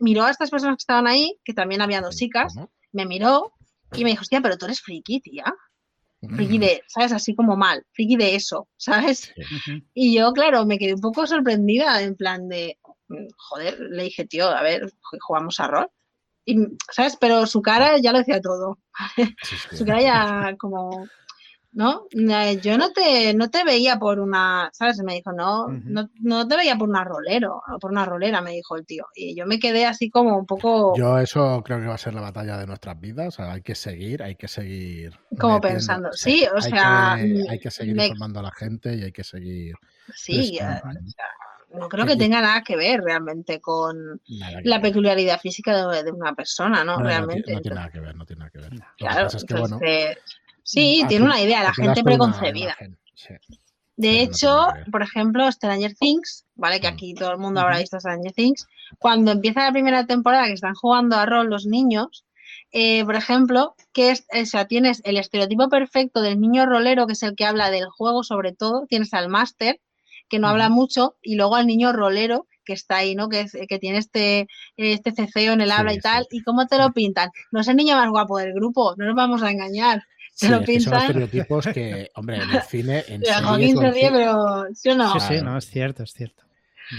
miró a estas personas que estaban ahí, que también había dos chicas, me miró y me dijo, hostia, pero tú eres friki, tía. Friki de, ¿sabes? Así como mal, friki de eso, ¿sabes? Y yo, claro, me quedé un poco sorprendida, en plan de, mm, joder, le dije, tío, a ver, jugamos a rol. Y, ¿sabes? Pero su cara ya lo decía todo. su cara ya como, ¿no? Yo no te, no te veía por una, ¿sabes? Me dijo, no, no, te veía por una rolero, por una rolera, me dijo el tío. Y yo me quedé así como un poco... Yo eso creo que va a ser la batalla de nuestras vidas, hay que seguir, hay que seguir... Como pensando, sí, o sea... hay que seguir informando a la gente y hay que seguir... Sí, no creo que tenga nada que ver realmente con la peculiaridad física de, una persona, ¿no? realmente. No, tiene nada que ver, no tiene nada que ver. Claro, es que, bueno, Sí, tiene una idea, la gente preconcebida. De hecho, por ejemplo, Stranger Things, ¿vale? Que mm. aquí todo el mundo habrá visto Stranger Things. Cuando empieza la primera temporada que están jugando a rol los niños, eh, por ejemplo, que es, o sea, tienes el estereotipo perfecto del niño rolero, que es el que habla del juego sobre todo, tienes al máster, que no habla mucho, y luego al niño rolero, que está ahí, ¿no? Que, que tiene este, este ceceo en el habla y tal. ¿Y cómo te lo pintan? No es el niño más guapo del grupo, no nos vamos a engañar. Sí, lo pintan. son estereotipos que, hombre, en el cine. En Joaquín se ríe, pero ¿sí o no? Sí, sí, no, es cierto, es cierto.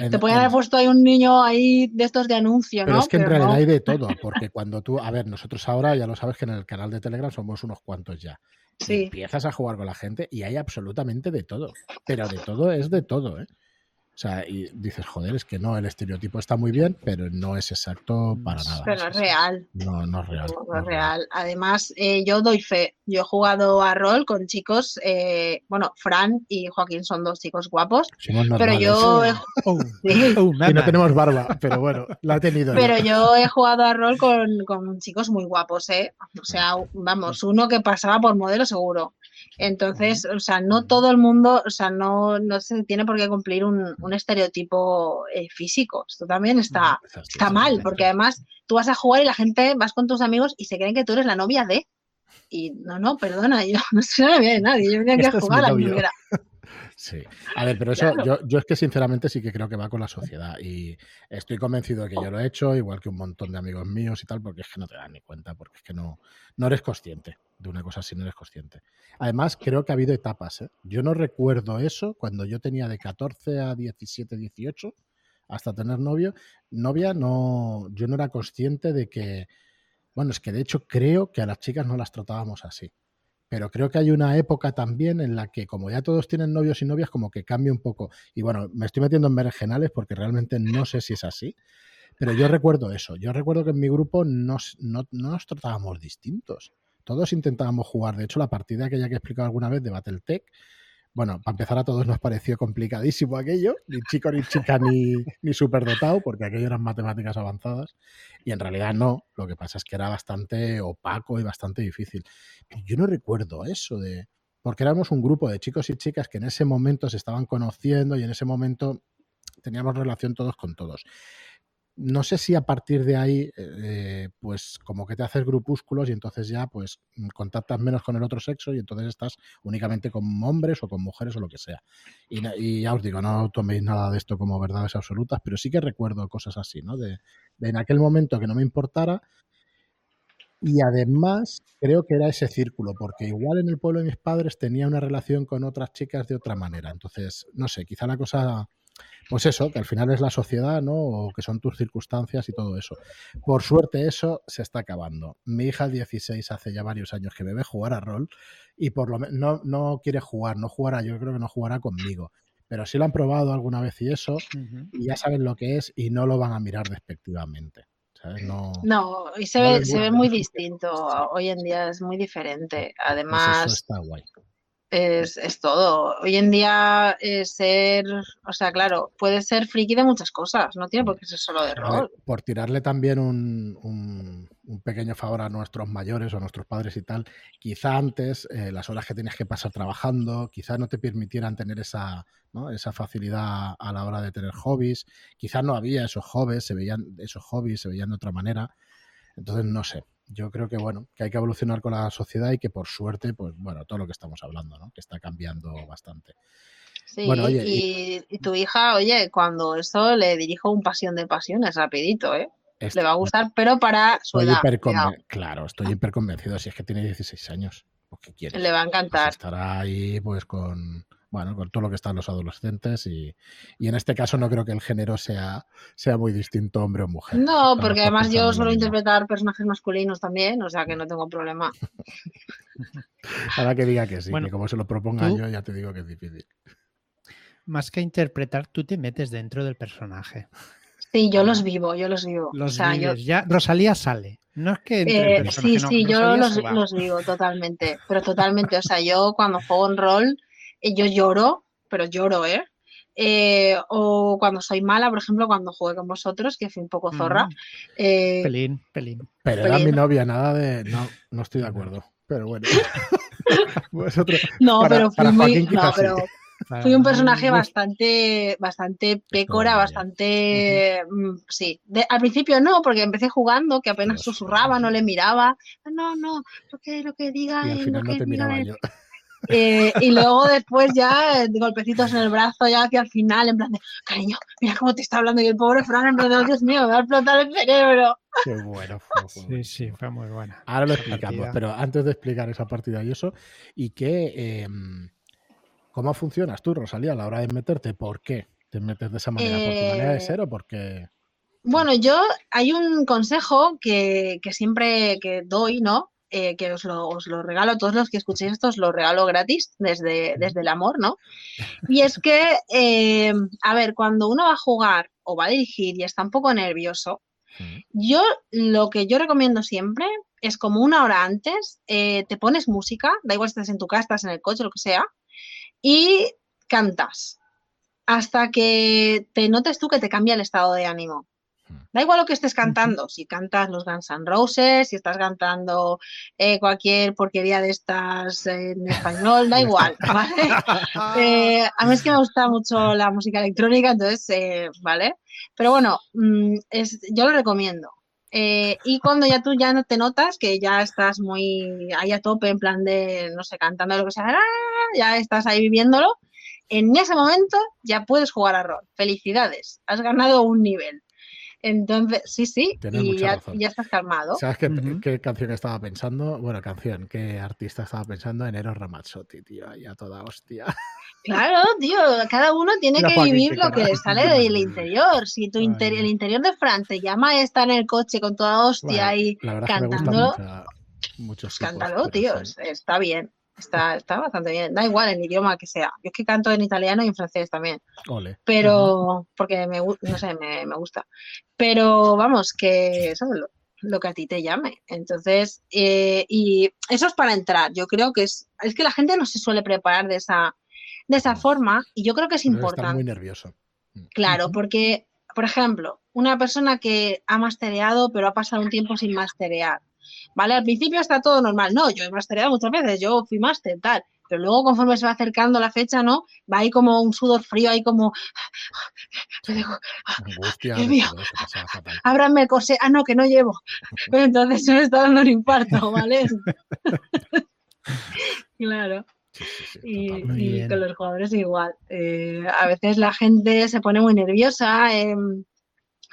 Te pueden haber puesto ahí un niño ahí de estos de anuncio, pero ¿no? Es que en realidad hay de todo, porque cuando tú, a ver, nosotros ahora ya lo sabes que en el canal de Telegram somos unos cuantos ya. Sí. Empiezas a jugar con la gente y hay absolutamente de todo, pero de todo es de todo, ¿eh? O sea, y dices, joder, es que no, el estereotipo está muy bien, pero no es exacto para nada. Pero es real. No, no es real. No, es real. Además, eh, yo doy fe. Yo he jugado a rol con chicos, eh, bueno, Fran y Joaquín son dos chicos guapos. pero yo. Oh, oh, y no tenemos barba, pero bueno, la he tenido. Pero yo he jugado a rol con, con chicos muy guapos, ¿eh? O sea, vamos, uno que pasaba por modelo seguro. Entonces, o sea, no todo el mundo, o sea, no, no se tiene por qué cumplir un, un estereotipo eh, físico. Esto también está, está mal, porque además tú vas a jugar y la gente vas con tus amigos y se creen que tú eres la novia de. Y no, no, perdona, yo no soy la novia de nadie, yo venía aquí a jugar a la Sí. A ver, pero eso yo, yo es que sinceramente sí que creo que va con la sociedad y estoy convencido de que yo lo he hecho, igual que un montón de amigos míos y tal, porque es que no te das ni cuenta, porque es que no, no eres consciente de una cosa si no eres consciente. Además, creo que ha habido etapas. ¿eh? Yo no recuerdo eso cuando yo tenía de 14 a 17, 18, hasta tener novio. Novia, no, yo no era consciente de que, bueno, es que de hecho creo que a las chicas no las tratábamos así pero creo que hay una época también en la que, como ya todos tienen novios y novias, como que cambia un poco. Y bueno, me estoy metiendo en berenjenales porque realmente no sé si es así. Pero yo recuerdo eso. Yo recuerdo que en mi grupo no, nos tratábamos distintos. Todos intentábamos jugar. De hecho, la partida aquella que he explicado alguna vez de Battletech, bueno, para empezar a todos nos pareció complicadísimo aquello, ni chico ni chica ni, ni superdotado, porque aquello eran matemáticas avanzadas, y en realidad no, lo que pasa es que era bastante opaco y bastante difícil. yo no recuerdo eso de, porque éramos un grupo de chicos y chicas que en ese momento se estaban conociendo y en ese momento teníamos relación todos con todos no sé si a partir de ahí, eh, pues como que te haces grupúsculos y entonces ya pues mm, contactas menos con el otro sexo y entonces estás únicamente con hombres o con mujeres o lo que sea. Y, ya os digo, no toméis nada de esto como verdades absolutas, pero sí que recuerdo cosas así, ¿no? De, de en aquel momento que no me importara. Y además creo que era ese círculo, porque igual en el pueblo de mis padres tenía una relación con otras chicas de otra manera. Entonces, no sé, quizá la cosa pues eso, que al final es la sociedad, ¿no? O que son tus circunstancias y todo eso. Por suerte eso se está acabando. Mi hija 16 hace ya varios años que me ve jugar a rol y por lo menos no, no quiere jugar, no jugará, yo creo que no jugará conmigo. Pero sí lo han probado alguna vez y eso, y ya saben lo que es y no lo van a mirar despectivamente. No, no, y se, ve, se ve muy distinto. Hoy en día es muy diferente. Pues Además, está guay es, es, todo. Hoy en día eh, ser, o sea, claro, puede ser friki de muchas cosas, no tiene por qué ser solo de rol. Por tirarle también un, un, pequeño favor a nuestros mayores o a nuestros padres y tal, quizá antes eh, las horas que tenías que pasar trabajando, quizá no te permitieran tener esa, ¿no? esa facilidad a la hora de tener hobbies, quizás no había esos hobbies, se veían, esos hobbies se veían de otra manera. Entonces, no sé, yo creo que bueno, que hay que evolucionar con la sociedad y que por suerte, pues bueno, todo lo que estamos hablando, ¿no? Que está cambiando bastante. Sí, y, tu hija, oye, cuando eso le dirijo un pasión de pasiones rapidito, ¿eh? le va a gustar, pero para su edad. Claro, estoy hiper convencido, si es que tiene 16 años. ¿Qué quiere? Le va a encantar. Pues estará ahí pues con bueno, con todo lo que están los adolescentes y, en este caso no creo que el género sea, sea muy distinto hombre o mujer. No, porque además yo suelo interpretar personajes masculinos también, o sea que no tengo problema. Ahora que diga que sí, que como se lo proponga yo ya te digo que es difícil. Más que interpretar, tú te metes dentro del personaje. Sí, yo los vivo, yo los vivo. Los ya Rosalía sale. No es que eh, sí, sí, yo los, los, vivo totalmente, pero totalmente. O sea, yo cuando juego en rol eh, yo lloro, pero lloro, ¿eh? ¿eh? o cuando soy mala, por ejemplo, cuando jugué con vosotros, que fui un poco zorra. Eh, pelín, pelín. Pero era mi novia, nada de. No, no estoy de acuerdo. Pero bueno. no, pero fui muy. No, pero fui un personaje bastante, bastante pécora, bastante. Mm, sí. al principio no, porque empecé jugando, que apenas susurraba, no le miraba. No, no, lo que, lo que diga. Y al final no te miraba yo. Eh, y luego después ya eh, golpecitos en el brazo ya hacia el final, en plan de, cariño, mira cómo te está hablando y el pobre Fran en plan de, Dios mío, me va a explotar el cerebro. Qué bueno fue. Sí, sí, fue muy buena. Ahora lo explicamos, pero antes de explicar esa partida y eso, ¿y qué, em, cómo funcionas tú, Rosalía, a la hora de meterte? ¿Por qué te metes de esa manera? ¿Por tu manera de ser o por qué? Bueno, yo hay un consejo que, que siempre que doy, ¿no? Eh, que os lo, os lo, regalo a todos los que escuchéis esto, os lo regalo gratis desde, desde el amor, ¿no? Y es que, eh, a ver, cuando uno va a jugar o va a dirigir y está un poco nervioso, yo lo que yo recomiendo siempre es como una hora antes, eh, te pones música, da igual si estás en tu casa, estás en el coche, lo que sea, y cantas hasta que te notes tú que te cambia el estado de ánimo. Da igual lo que estés cantando, si cantas los Guns N' Roses, si estás cantando eh, cualquier porquería de estas en español, da igual, eh, a mí es que me gusta mucho la música electrónica, entonces, eh, ¿vale? Pero bueno, mm, es, yo lo recomiendo. y cuando ya tú ya no te notas que ya estás muy ahí a tope, en plan de, no sé, cantando lo que sea, ¡ah! ya estás ahí viviéndolo, en ese momento ya puedes jugar a rol. Felicidades, has ganado un nivel. Entonces, sí, sí, y ya, estás calmado. ¿Sabes qué, canción estaba pensando? Bueno, canción, ¿qué artista estaba pensando? en Eros Ramazzotti, tío, ya toda hostia. Claro, tío, cada uno tiene que vivir lo que le sale del interior. Si tu el interior de Fran te llama a estar en el coche con toda hostia y cantando, muchos cántalo, tío, está bien. Está, está bastante bien. Da igual el idioma que sea. Yo es que canto en italiano y en francés también. Pero, porque me, no sé, me, gusta. Pero vamos, que eso es lo, que a ti te llame. Entonces, eh, y eso es para entrar. Yo creo que es, es que la gente no se suele preparar de esa, de esa forma y yo creo que es importante. Está muy nervioso. Claro, porque, por ejemplo, una persona que ha mastereado pero ha pasado un tiempo sin masterear ¿vale? Al principio está todo normal. No, yo he mastereado muchas veces, yo fui máster, tal. Pero luego, conforme se va acercando la fecha, ¿no? Va ahí como un sudor frío, ahí como. Angustia, Ábranme el corsé. Ah, no, que no llevo. Pero entonces se me está dando un infarto, ¿vale? claro. y, con los jugadores igual. Eh, a veces la gente se pone muy nerviosa. Eh,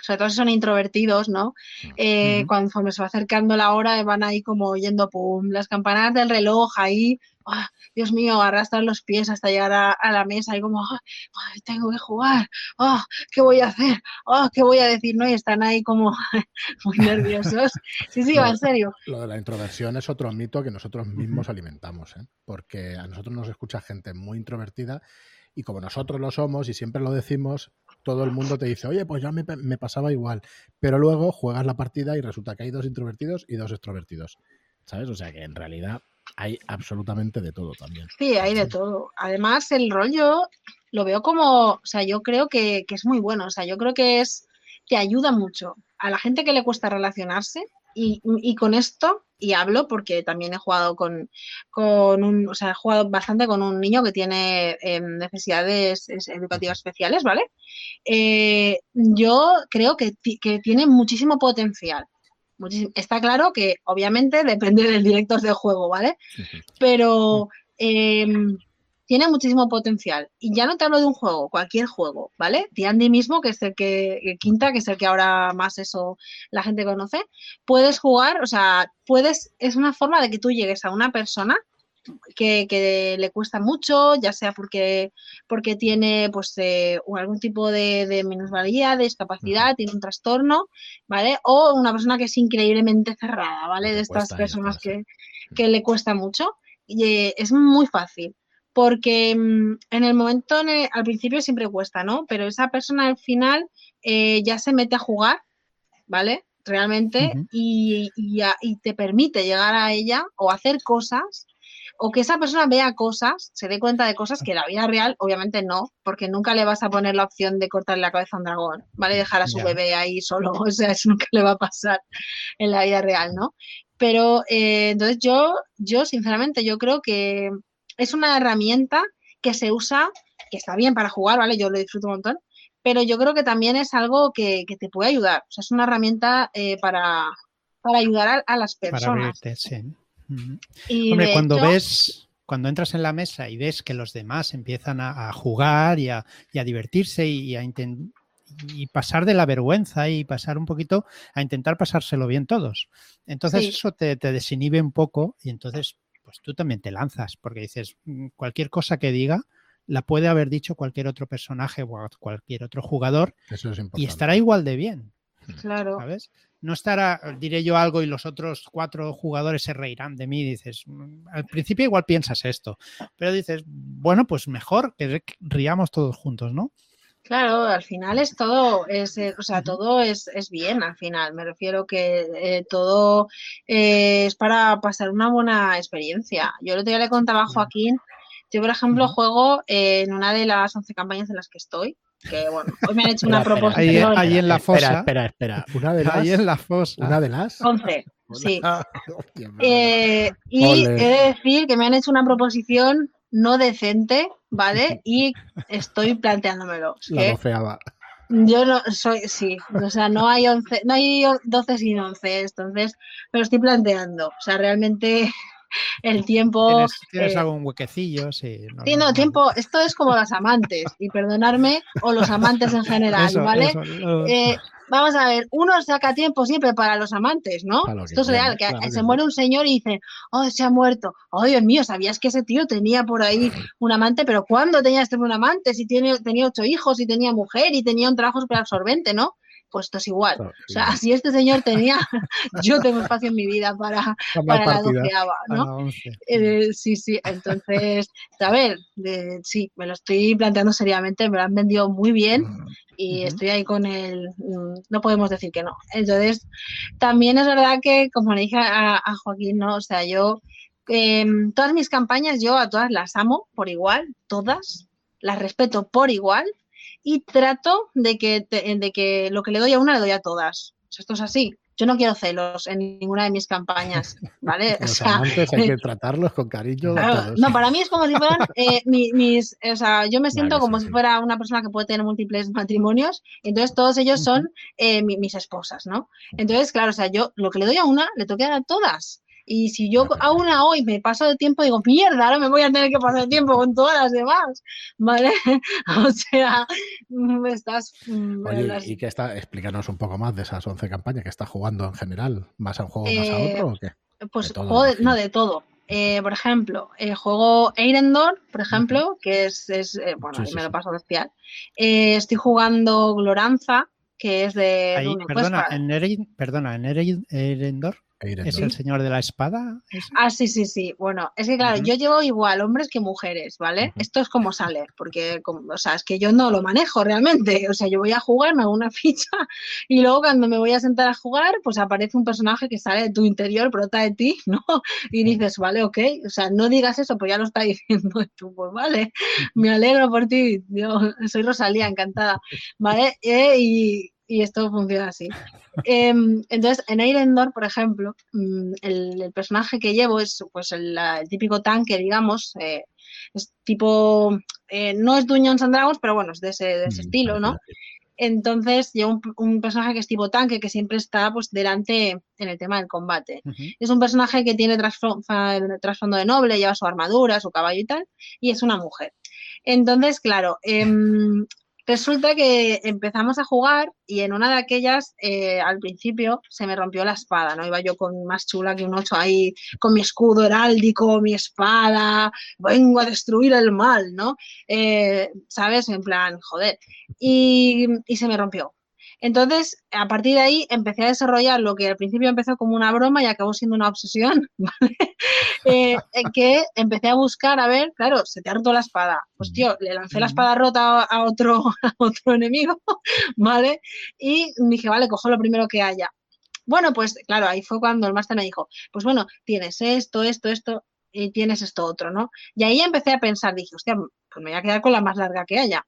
sobre todo si son introvertidos, ¿no? Eh, Cuando se va acercando la hora, van ahí como oyendo pum, las campanadas del reloj ahí, ¡ah! Dios mío, arrastran los pies hasta llegar a, la mesa y como, tengo que jugar, ¡oh! ¿qué voy a hacer? ¡oh! ¿qué voy a decir? ¿no? Y están ahí como muy nerviosos. Sí, sí, va en serio. Lo de la introversión es otro mito que nosotros mismos alimentamos, ¿eh? porque a nosotros nos escucha gente muy introvertida y como nosotros lo somos y siempre lo decimos, todo el mundo te dice, oye, pues ya me, pasaba igual. Pero luego juegas la partida y resulta que hay dos introvertidos y dos extrovertidos. ¿Sabes? O sea que en realidad hay absolutamente de todo también. Sí, hay de todo. Además, el rol yo lo veo como, o sea, yo creo que, que es muy bueno. O sea, yo creo que es, que ayuda mucho a la gente que le cuesta relacionarse y, con esto, y hablo porque también he jugado con, un, o sea, he jugado bastante con un niño que tiene em, necesidades educativas especiales, ¿vale? Eh, yo creo que, tiene muchísimo potencial. Está claro que obviamente depende del director de juego, ¿vale? Pero em, tiene muchísimo potencial. Y ya no te hablo de un juego, cualquier juego, ¿vale? D&D mismo, que es el que, Quinta, que es el que ahora más eso la gente conoce, puedes jugar, o sea, puedes, es una forma de que tú llegues a una persona que, le cuesta mucho, ya sea porque, porque tiene pues eh, algún tipo de, de, minusvalía, de discapacidad, tiene un trastorno, ¿vale? O una persona que es increíblemente cerrada, ¿vale? De estas personas que, que, le cuesta mucho. Y eh, es muy fácil porque mm, en el momento, al principio siempre cuesta, ¿no? Pero esa persona al final eh, ya se mete a jugar, ¿vale? Realmente, y, te permite llegar a ella o hacer cosas, o que esa persona vea cosas, se dé cuenta de cosas que en la vida real, obviamente no, porque nunca le vas a poner la opción de cortarle la cabeza a un dragón, ¿vale? Dejar a su bebé ahí solo, o sea, eso nunca le va a pasar en la vida real, ¿no? Pero eh, entonces yo, yo sinceramente, yo creo que es una herramienta que se usa, que está bien para jugar, ¿vale? Yo lo disfruto un montón, pero yo creo que también es algo que, te puede ayudar. O sea, es una herramienta eh, para, ayudar a, las personas. Para sí. Hombre, cuando ves, cuando entras en la mesa y ves que los demás empiezan a, jugar y a, divertirse y a y pasar de la vergüenza y pasar un poquito a intentar pasárselo bien todos. Entonces eso te, te, desinhibe un poco y entonces pues tú también te lanzas, porque dices, mm, cualquier cosa que diga la puede haber dicho cualquier otro personaje o cualquier otro jugador y estará igual de bien. Claro. ¿Sabes? No estará, diré yo algo y los otros cuatro jugadores se reirán de mí. Dices, mm, al principio igual piensas esto, pero dices, bueno, pues mejor que riamos todos juntos, ¿no? Claro, al final es todo, es, eh, o sea, todo es, es, bien al final. Me refiero que eh, todo eh, es para pasar una buena experiencia. Yo el otro día le contaba a Joaquín, yo por ejemplo juego en una de las 11 campañas en las que estoy, que bueno, hoy me han hecho una proposición. Ahí, en la fosa. Espera, espera, Una de las. Ahí en la fosa. Una de las. 11, sí. y he de decir que me han hecho una proposición no decente, ¿vale? Y estoy planteándomelo. La Yo no soy, sí, o sea, no hay once, no hay 12 sin 11, entonces me lo estoy planteando. O sea, realmente el tiempo. ¿Tienes, eh, algún huequecillo? Sí, sí no, tiempo. Esto es como las amantes, y perdonarme, o los amantes en general, ¿vale? Eh, vamos a ver, uno saca tiempo siempre para los amantes, ¿no? Esto es real, que se muere un señor y dice, oh, se ha muerto. Oh, Dios mío, ¿sabías que ese tío tenía por ahí un amante? Pero ¿cuándo tenía este un amante? Si tiene, tenía ocho hijos, y tenía mujer, y tenía un trabajo súper absorbente, ¿no? Pues esto es igual. O sea, si este señor tenía, yo tengo espacio en mi vida para, para la doceava, ¿no? Eh, sí, sí, entonces, a ver, sí, me lo estoy planteando seriamente, me lo han vendido muy bien y estoy ahí con el, mm, no podemos decir que no. Entonces, también es verdad que, como le dije a, Joaquín, ¿no? O sea, yo, em, todas mis campañas, yo a todas las amo por igual, todas, las respeto por igual y trato de que, de que lo que le doy a una le doy a todas. esto es así. Yo no quiero celos en ninguna de mis campañas, ¿vale? Los o hay que tratarlos con cariño. No, para mí es como si fueran eh, mis, o sea, yo me siento como si fuera una persona que puede tener múltiples matrimonios, entonces todos ellos son eh, mis esposas, ¿no? Entonces, claro, o sea, yo lo que le doy a una, le tengo que dar a todas. Y si yo aún hoy me paso de tiempo, digo, mierda, ahora me voy a tener que pasar tiempo con todas las demás, ¿vale? o sea, me estás... Mm, Oye, ¿y qué está? Explícanos un poco más de esas 11 campañas que está jugando en general. ¿Más a un juego, más a eh, otro o qué? Pues juego, no, de todo. Eh, por ejemplo, eh, juego Eirendor, por ejemplo, que es, es eh, bueno, me lo paso especial. estoy jugando Gloranza, que es de... Ahí, perdona, en perdona, en Eirendor ¿Es el señor de la espada? Ah, sí, sí, sí. Bueno, es que claro, yo llevo igual hombres que mujeres, ¿vale? Esto es como sale, porque, o sea, es que yo no lo manejo realmente. O sea, yo voy a jugar, me hago una ficha y luego cuando me voy a sentar a jugar, pues aparece un personaje que sale de tu interior, brota de ti, ¿no? Y dices, vale, ok. O sea, no digas eso, pues ya lo está diciendo tú, pues vale, me alegro por ti. Yo soy Rosalía, encantada, ¿vale? Eh, y, y esto funciona así. Em, entonces, en Eirendor, por ejemplo, mm, el, personaje que llevo es pues el, típico tanque, digamos, eh, es tipo, eh, no es Dungeons and Dragons, pero bueno, es de ese, mm, estilo, ¿no? Entonces llevo un, personaje que es tipo tanque, que siempre está pues delante en el tema del combate. Es un personaje que tiene trasfondo de noble, lleva su armadura, su caballo y tal, y es una mujer. Entonces, claro, em, Resulta que empezamos a jugar y en una de aquellas, eh, al principio, se me rompió la espada, ¿no? Iba yo con más chula que un ocho ahí, con mi escudo heráldico, mi espada, vengo a destruir el mal, ¿no? Eh, ¿Sabes? En plan, joder. y se me rompió. Entonces, a partir de ahí empecé a desarrollar lo que al principio empezó como una broma y acabó siendo una obsesión, ¿vale? Eh, que empecé a buscar, a ver, claro, se te ha roto la espada. Pues tío, le lancé la espada rota a otro, a otro enemigo, ¿vale? Y dije, vale, cojo lo primero que haya. Bueno, pues claro, ahí fue cuando el máster me dijo, pues bueno, tienes esto, esto, esto, y tienes esto otro, ¿no? Y ahí empecé a pensar, dije, hostia, pues me voy a quedar con la más larga que haya.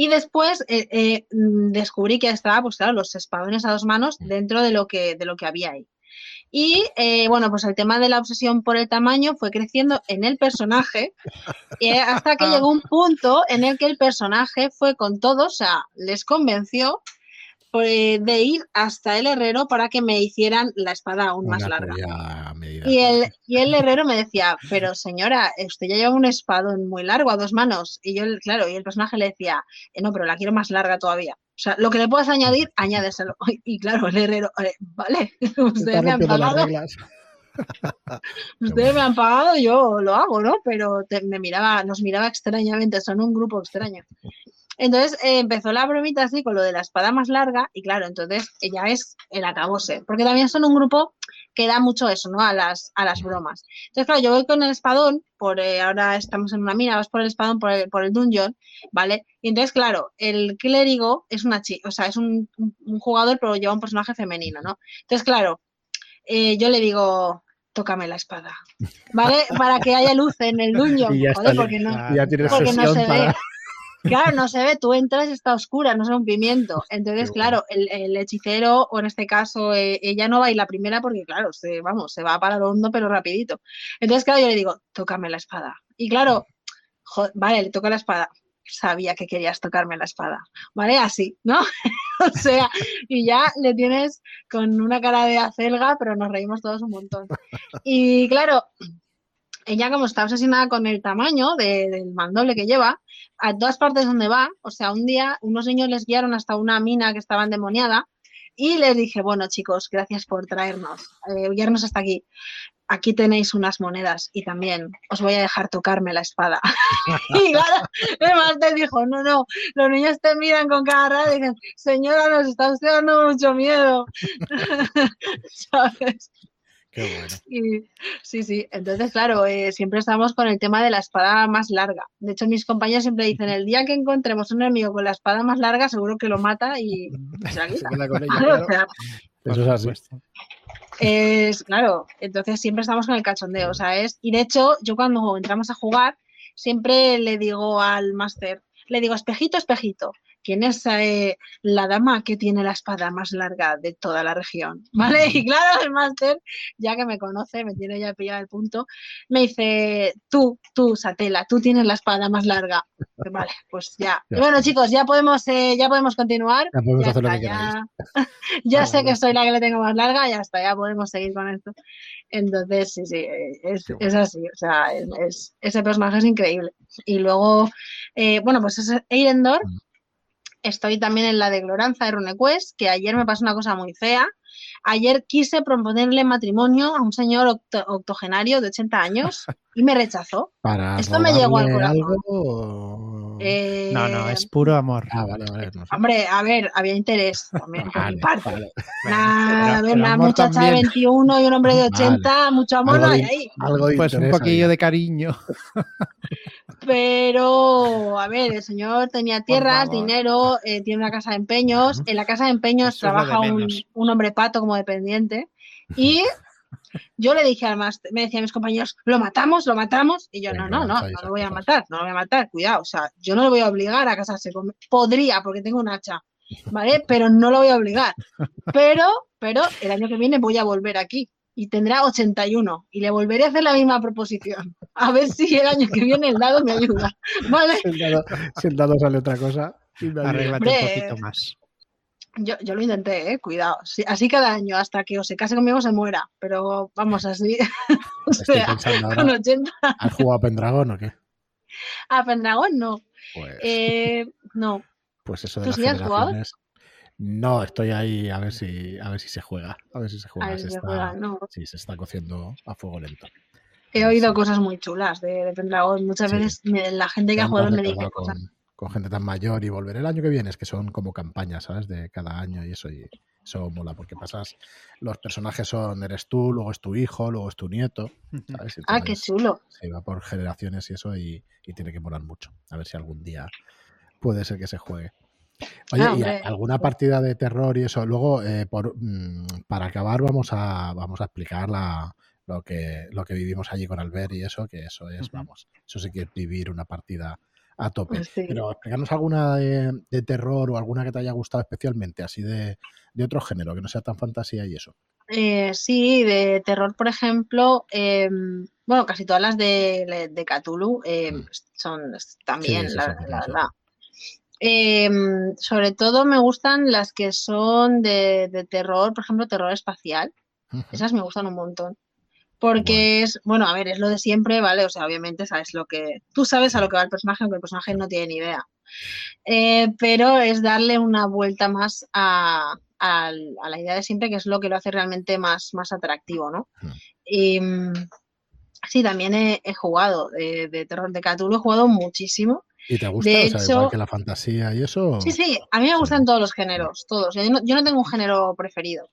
Y después eh, eh, mm, descubrí que estaba, pues claro, los espadones a dos manos dentro de lo que, de lo que había ahí. Y eh, bueno, pues el tema de la obsesión por el tamaño fue creciendo en el personaje hasta que llegó un punto en el que el personaje fue con todo, o sea, les convenció de ir hasta el herrero para que me hicieran la espada aún más larga. Y el, y el herrero me decía, pero señora, usted ya lleva un espadón muy largo a dos manos. Y yo, claro, y el personaje le decía, eh, no, pero la quiero más larga todavía. O sea, lo que le puedas añadir, añádeselo. Y claro, el herrero, eh, vale, ustedes me han pagado. Ustedes me han pagado, yo lo hago, ¿no? Pero me miraba, nos miraba extrañamente, son un grupo extraño. Entonces eh, empezó la bromita así con lo de la espada más larga y claro, entonces ella es el acabose, porque también son un grupo que da mucho eso, ¿no? A las, a las bromas. Entonces, claro, yo voy con el espadón, por eh, ahora estamos en una mina, vas por el espadón, por el, por el dungeon, ¿vale? Y entonces, claro, el clérigo es una chica, o sea, es un, jugador, pero lleva un personaje femenino, ¿no? Entonces, claro, eh, yo le digo, tócame la espada, ¿vale? Para que haya luz en el dungeon, joder, porque no, porque no se ve. Claro, no se ve, tú entras y está oscura, no es un pimiento. Entonces, claro, el, hechicero, o en este caso, eh, ella no va a ir la primera porque, claro, se, vamos, se va para el hondo, pero rapidito. Entonces, claro, yo le digo, tócame la espada. Y claro, vale, le toca la espada. Sabía que querías tocarme la espada, ¿vale? Así, ¿no? o sea, y ya le tienes con una cara de acelga, pero nos reímos todos un montón. Y claro, ella como está obsesionada con el tamaño del mandoble que lleva, a todas partes donde va, o sea, un día unos niños les guiaron hasta una mina que estaba endemoniada y les dije, bueno chicos, gracias por traernos, eh, guiarnos hasta aquí. aquí tenéis unas monedas y también os voy a dejar tocarme la espada. y claro, el máster dijo, no, no, los niños te miran con cara rara y dicen, señora, nos está usted dando mucho miedo. ¿Sabes? Qué bueno. sí, sí. Entonces, claro, eh, siempre estamos con el tema de la espada más larga. De hecho, mis compañeros siempre dicen, el día que encontremos un enemigo con la espada más larga, seguro que lo mata y se, queda con ella, Eso es así. Es, claro, entonces siempre estamos con el cachondeo, ¿sabes? Y de hecho, yo cuando entramos a jugar, siempre le digo al máster, le digo, espejito, espejito, quién es eh, la dama que tiene la espada más larga de toda la región, ¿vale? Y claro, el máster, ya que me conoce, me tiene ya pillado el punto, me dice, tú, tú, Satela, tú tienes la espada más larga. Pues vale, pues ya. Y bueno, chicos, ya podemos, eh, ya podemos continuar. Ya podemos hacer lo que ya, ya sé que soy la que le tengo más larga, ya está, ya podemos seguir con esto. Entonces, sí, sí, es, es así, o sea, es, ese personaje es increíble. Y luego, eh, bueno, pues es Eirendor, mm. Estoy también en la de Gloranza de RuneQuest, que ayer me pasó una cosa muy fea. Ayer quise proponerle matrimonio a un señor octogenario de 80 años y me rechazó. Esto me llegó al corazón. Eh, no, no, es puro amor. Ah, vale, vale. Hombre, a ver, había interés también por mi parte. Una, muchacha de 21 y un hombre de 80, mucho amor hay ahí. pues un poquillo de cariño. Pero, a ver, el señor tenía tierras, dinero, eh, tiene una casa de empeños. En la casa de empeños trabaja un, un hombre pato como dependiente. Y yo le dije además, me decían mis compañeros, lo matamos, lo matamos. Y yo, no, no, no, no lo voy a matar, no lo voy a matar, cuidado. O sea, yo no lo voy a obligar a casarse con. Podría, porque tengo un hacha, ¿vale? Pero no lo voy a obligar. Pero, pero el año que viene voy a volver aquí y tendrá 81 y le volveré a hacer la misma proposición. A ver si el año que viene el dado me ayuda. ¿Vale? Si el dado, sale otra cosa. Arréglate un poquito más. Yo, yo lo intenté, ¿eh? cuidado. así cada año, hasta que o se case conmigo se muera. Pero vamos, así. o sea, con 80. ¿Has jugado a Pendragon o qué? A Pendragon no. Pues... Eh, no. Pues eso de ¿Tú sí has jugado? No, estoy ahí a ver si a ver si se juega. A ver si se juega. se, está, Sí, se está cociendo a fuego lento. He oído cosas muy chulas de, de Pendragon. Muchas veces la gente que ha jugado me dice cosas con gente tan mayor y volver el año que viene, es que son como campañas, ¿sabes? De cada año y eso, y eso mola, porque pasas, los personajes son, eres tú, luego es tu hijo, luego es tu nieto, ¿sabes? ah, qué chulo. Se va por generaciones y eso, y, tiene que molar mucho. A ver si algún día puede ser que se juegue. Oye, ¿y alguna partida de terror y eso? Luego, eh, por, mm, para acabar, vamos a, vamos a explicar lo, que, lo que vivimos allí con Albert y eso, que eso es, vamos, eso sí que es vivir una partida a tope. Pues Pero explícanos alguna de, terror o alguna que te haya gustado especialmente, así de, otro género, que no sea tan fantasía y eso. Eh, sí, de terror, por ejemplo, em, bueno, casi todas las de, de Cthulhu em, mm. son también, la, verdad. Em, sobre todo me gustan las que son de, terror, por ejemplo, terror espacial. Esas me gustan un montón. Porque es, bueno, a ver, es lo de siempre, ¿vale? O sea, obviamente sabes lo que. Tú sabes a lo que va el personaje, aunque el personaje no tiene ni idea. Eh, pero es darle una vuelta más a, la idea de siempre, que es lo que lo hace realmente más, más atractivo, ¿no? Y mm, sí, también he, jugado de, terror de Cthulhu, he jugado muchísimo. ¿Y te gusta? De hecho, igual que la fantasía y eso. Sí, sí, a mí me gustan todos los géneros, todos. Yo no, yo no tengo un género preferido.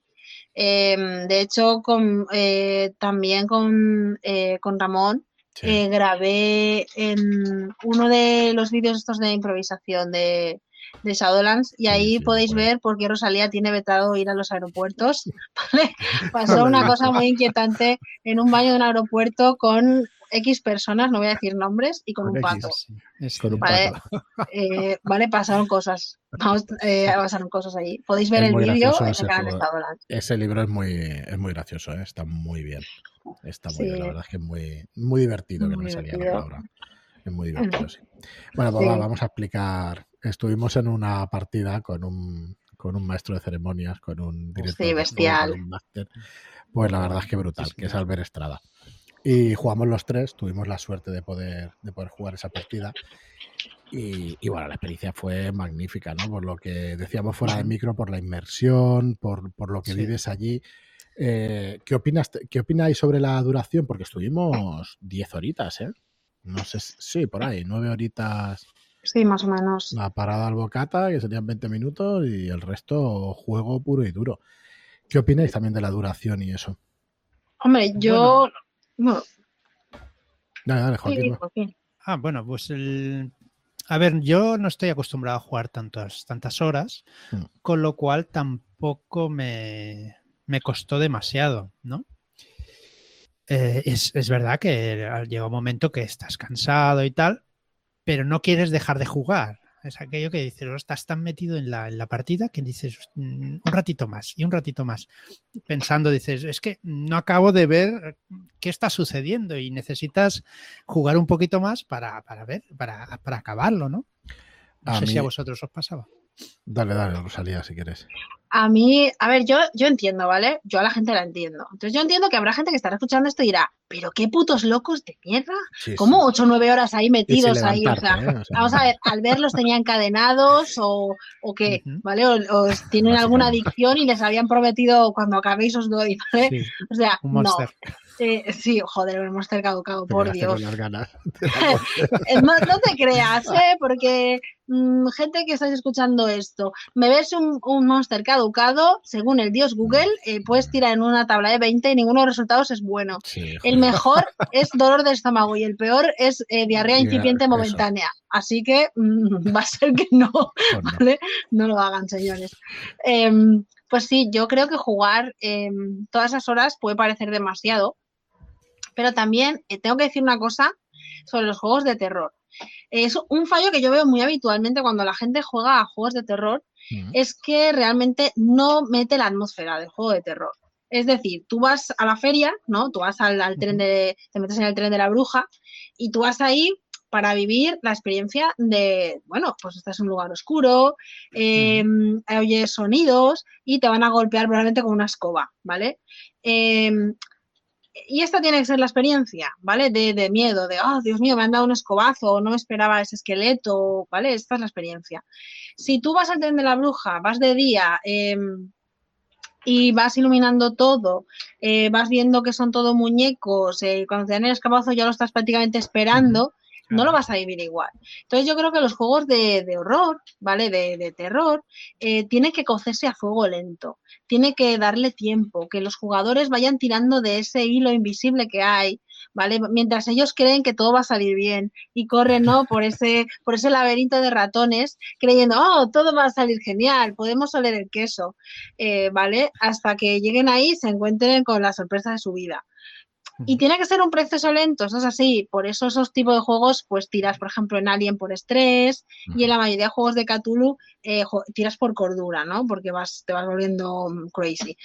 Em, de hecho, con, eh, también con, eh, con Ramón eh, grabé en uno de los vídeos estos de improvisación de, de Shadowlands y ahí podéis ver por qué Rosalía tiene vetado ir a los aeropuertos. Pasó una cosa muy inquietante en un baño de un aeropuerto con X personas, no voy a decir nombres, y con, un pato. Eh, vale, pasaron cosas. Eh, pasaron cosas ahí. Podéis ver el vídeo en el canal de. Ese libro es muy, es muy gracioso, ¿eh? está muy bien. Está muy bien, la verdad es que es muy, muy divertido, que no me salía la palabra. Es muy divertido, sí. Bueno, pues vamos a explicar. Estuvimos en una partida con un, con un maestro de ceremonias, con un director. Sí, bestial. Pues la verdad es que brutal, que es Albert Estrada. Y jugamos los tres, tuvimos la suerte de poder, de poder jugar esa partida. Y, bueno, la experiencia fue magnífica, ¿no? Por lo que decíamos fuera de micro, por la inmersión, por, por lo que vives allí. Eh, ¿qué, opinas, ¿Qué opináis sobre la duración? Porque estuvimos 10 horitas, ¿eh? No sé, sí, por ahí, 9 horitas. Sí, más o menos. La parada al bocata, que serían 20 minutos, y el resto juego puro y duro. ¿Qué opináis también de la duración y eso? Hombre, yo. Bueno. Dale, dale, Joaquín. Ah, bueno, pues el. A ver, yo no estoy acostumbrado a jugar tantas, tantas horas, hmm. con lo cual tampoco me, me costó demasiado, ¿no? Eh, es, es, verdad que llega un momento que estás cansado y tal, pero no quieres dejar de jugar. Es aquello que dices, estás tan metido en la, en la, partida que dices mm, un ratito más y un ratito más. Pensando, dices, es que no acabo de ver qué está sucediendo y necesitas jugar un poquito más para, para ver, para, para acabarlo, ¿no? No sé si a vosotros os pasaba. Dale, dale, Rosalía, si quieres. A mí, a ver, yo, yo entiendo, ¿vale? Yo a la gente la entiendo. Entonces yo entiendo que habrá gente que estará escuchando esto y dirá, pero qué putos locos de mierda. ¿Cómo ocho o nueve horas ahí metidos ahí? ¿eh? O sea, vamos a ver, al verlos tenían encadenados o, o qué, ¿vale? O, tienen alguna adicción y les habían prometido cuando acabéis os doy, ¿vale? O sea, no. Sí, joder, el Monster caducado, por Dios. no, te creas, ¿eh? Porque mm, gente que estáis escuchando esto, me ves un, Monster caducado, según el dios Google, eh, puedes tirar en una tabla de 20 y ninguno de los resultados es bueno. el mejor es dolor de estómago y el peor es eh, diarrea incipiente momentánea. Así que mm, va a ser que no, pues no. ¿vale? No lo hagan, señores. Em, pues sí, yo creo que jugar em, todas esas horas puede parecer demasiado, pero también eh, tengo que decir una cosa sobre los juegos de terror. Es un fallo que yo veo muy habitualmente cuando la gente juega a juegos de terror, es que realmente no mete la atmósfera del juego de terror. Es decir, tú vas a la feria, ¿no? Tú vas al, tren de, te metes en el tren de la bruja y tú vas ahí para vivir la experiencia de, bueno, pues estás en un lugar oscuro, em, oyes sonidos y te van a golpear probablemente con una escoba, ¿vale? Em, y esta tiene que ser la experiencia, ¿vale? De, miedo, de, oh, Dios mío, me han dado un escobazo, no me esperaba ese esqueleto, ¿vale? Esta es la experiencia. Si tú vas al tren de la bruja, vas de día em, y vas iluminando todo, eh, vas viendo que son todo muñecos, eh, cuando te dan el escobazo ya lo estás prácticamente esperando, no lo vas a vivir igual. Entonces yo creo que los juegos de, horror, ¿vale? De, terror, eh, tienen que cocerse a fuego lento, tiene que darle tiempo, que los jugadores vayan tirando de ese hilo invisible que hay, ¿vale? Mientras ellos creen que todo va a salir bien y corren, ¿no? Por ese, por ese laberinto de ratones, creyendo, oh, todo va a salir genial, podemos oler el queso, eh, ¿vale? Hasta que lleguen ahí y se encuentren con la sorpresa de su vida. Y tiene que ser un proceso lento, eso es así. Por eso esos tipos de juegos, pues tiras, por ejemplo, en Alien por estrés y en la mayoría de juegos de Cthulhu eh, tiras por cordura, ¿no? Porque vas, te vas volviendo mm, crazy.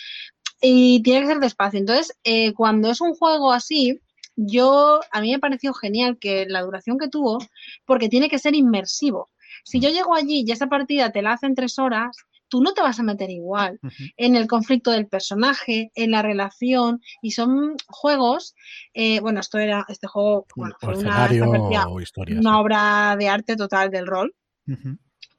Y tiene que ser despacio. Entonces, eh, cuando es un juego así, yo, a mí me pareció genial que la duración que tuvo, porque tiene que ser inmersivo. Si yo llego allí y esa partida te la hacen tres horas, tú no te vas a meter igual en el conflicto del personaje, en la relación, y son juegos, eh, bueno, esto era, este juego, bueno, fue una, una obra de arte total del rol,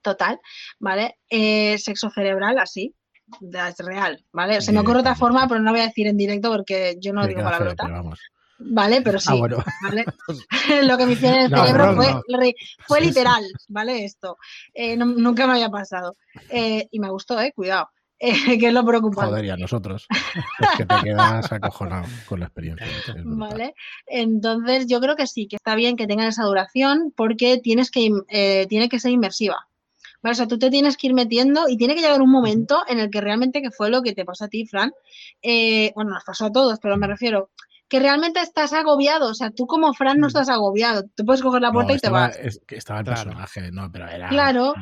total, ¿vale? Eh, sexo cerebral, así, es real, ¿vale? Se me ocurre otra forma, pero no voy a decir en directo porque yo no digo palabrota. ¿Vale? Pero sí, ah, ¿vale? lo que me hicieron en el cerebro fue, fue literal, ¿vale? Esto. Eh, nunca me había pasado. Eh, y me gustó, ¿eh? Cuidado. Eh, que es lo preocupante. Joder, y a nosotros. es que te quedas acojonado con la experiencia. Vale. Entonces, yo creo que sí, que está bien que tengan esa duración porque tienes que, tiene que ser inmersiva. Vale, o sea, tú te tienes que ir metiendo y tiene que llegar un momento en el que realmente, que fue lo que te pasó a ti, Fran, bueno, nos pasó a todos, pero me refiero, que realmente estás agobiado. O sea, tú como Fran no mm. estás agobiado. Tú puedes coger la puerta y te vas. que estaba el personaje, no, pero era. Claro.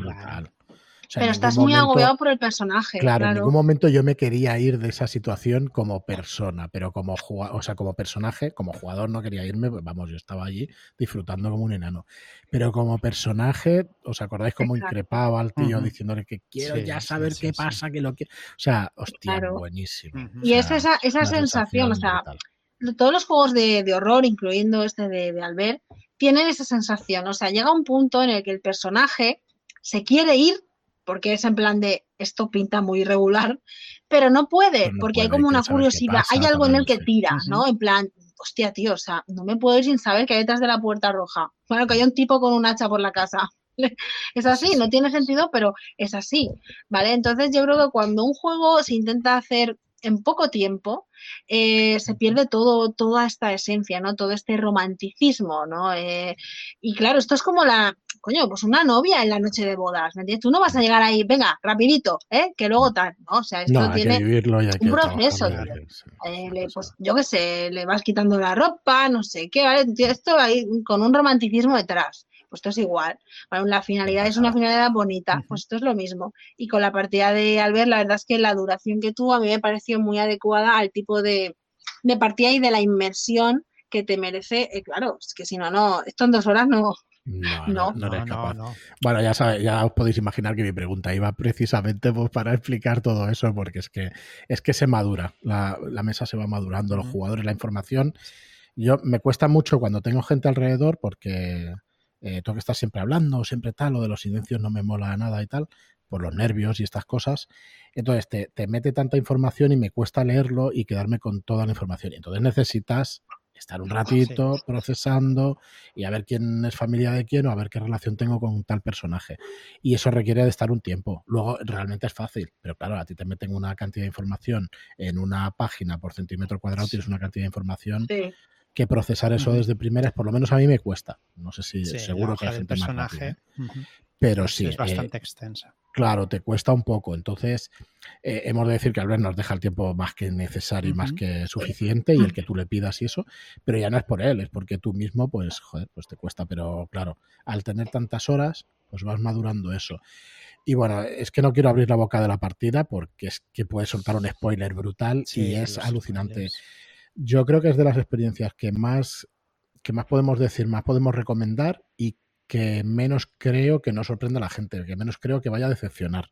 pero estás muy agobiado por el personaje. Claro, en ningún momento yo me quería ir de esa situación como persona, pero como o sea, como personaje, como jugador no quería irme, pues vamos, yo estaba allí disfrutando como un enano. Pero como personaje, ¿os acordáis cómo increpaba al tío diciéndole que quiero ya saber qué pasa, que lo que. O sea, hostia, buenísimo. y es esa, esa sensación, o sea, todos los juegos de, horror, incluyendo este de, de, Albert, tienen esa sensación. O sea, llega un punto en el que el personaje se quiere ir, porque es en plan de esto pinta muy irregular, pero no puede, porque hay como una curiosidad, hay algo en el que tira, ¿no? En plan, hostia, tío, o sea, no me puedo ir sin saber que hay detrás de la puerta roja. Bueno, que hay un tipo con un hacha por la casa. es así, no tiene sentido, pero es así, ¿vale? Entonces yo creo que cuando un juego se intenta hacer en poco tiempo, eh, se pierde todo, toda esta esencia, ¿no? Todo este romanticismo, ¿no? Eh, y claro, esto es como la, coño, pues una novia en la noche de bodas, ¿me entiendes? Tú no vas a llegar ahí, venga, rapidito, ¿eh? Que luego tal, ¿no? O sea, esto tiene un proceso. Eh, pues yo qué sé, le vas quitando la ropa, no sé qué, ¿vale? Esto ahí con un romanticismo detrás. Pues esto es igual. Bueno, la finalidad es una finalidad bonita, pues esto es lo mismo. Y con la partida de Albert, la verdad es que la duración que tuvo a mí me pareció muy adecuada al tipo de, de partida y de la inmersión que te merece. Eh, claro, es que si no, no, esto en dos horas no, no, no, eres capaz. Bueno, ya, ya os podéis imaginar que mi pregunta iba precisamente pues, para explicar todo eso, porque es que, es que se madura, la, mesa se va madurando, los jugadores, la información. Yo me cuesta mucho cuando tengo gente alrededor porque eh, tengo que estar siempre hablando, siempre tal, lo de los silencios no me mola nada y tal, por los nervios y estas cosas. Entonces te, te mete tanta información y me cuesta leerlo y quedarme con toda la información. Entonces necesitas estar un ratito procesando y a ver quién es familia de quién o a ver qué relación tengo con tal personaje. Y eso requiere de estar un tiempo. Luego realmente es fácil, pero claro, a ti te meten una cantidad de información en una página por centímetro cuadrado, tienes una cantidad de información. Que procesar eso desde primeras, por lo menos a mí me cuesta. No sé si seguro que la gente personaje, más Pero sí. Es bastante eh, extensa. Claro, te cuesta un poco. Entonces, eh, hemos de decir que Albert nos deja el tiempo más que necesario y más que suficiente y el que tú le pidas y eso, pero ya no es por él, es porque tú mismo, pues, joder, pues te cuesta. Pero claro, al tener tantas horas, pues vas madurando eso. Y bueno, es que no quiero abrir la boca de la partida porque es que puede soltar un spoiler brutal y es alucinante. Yo creo que es de las experiencias que más, que más podemos decir, más podemos recomendar y que menos creo que no sorprenda a la gente, que menos creo que vaya a decepcionar.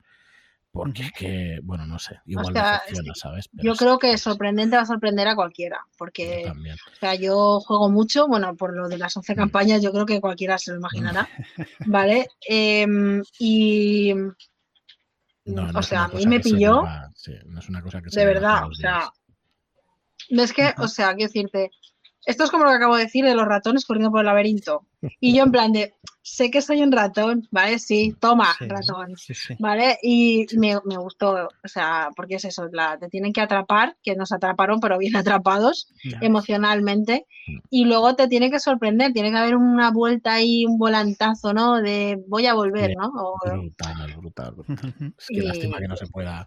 Porque es que, bueno, no sé, igual decepciona, ¿sabes? yo creo que sorprendente va a sorprender a cualquiera, porque o sea, yo juego mucho, bueno, por lo de las 11 mm. campañas, yo creo que cualquiera se lo imaginará, ¿vale? Em, y. o sea, a mí me pilló. no es una cosa que de verdad, o sea. No es que, o sea, quiero decirte, esto es como lo que acabo de decir de los ratones corriendo por el laberinto. Y yo en plan de, sé que soy un ratón, ¿vale? Sí, toma, ratón, ¿vale? Y me, gustó, o sea, porque es eso, la, te tienen que atrapar, que nos atraparon, pero bien atrapados emocionalmente. Mm. Y luego te tiene que sorprender, tiene que haber una vuelta ahí, un volantazo, ¿no? De voy a volver, ¿no? Brutal, brutal, brutal. Es que lástima que no se pueda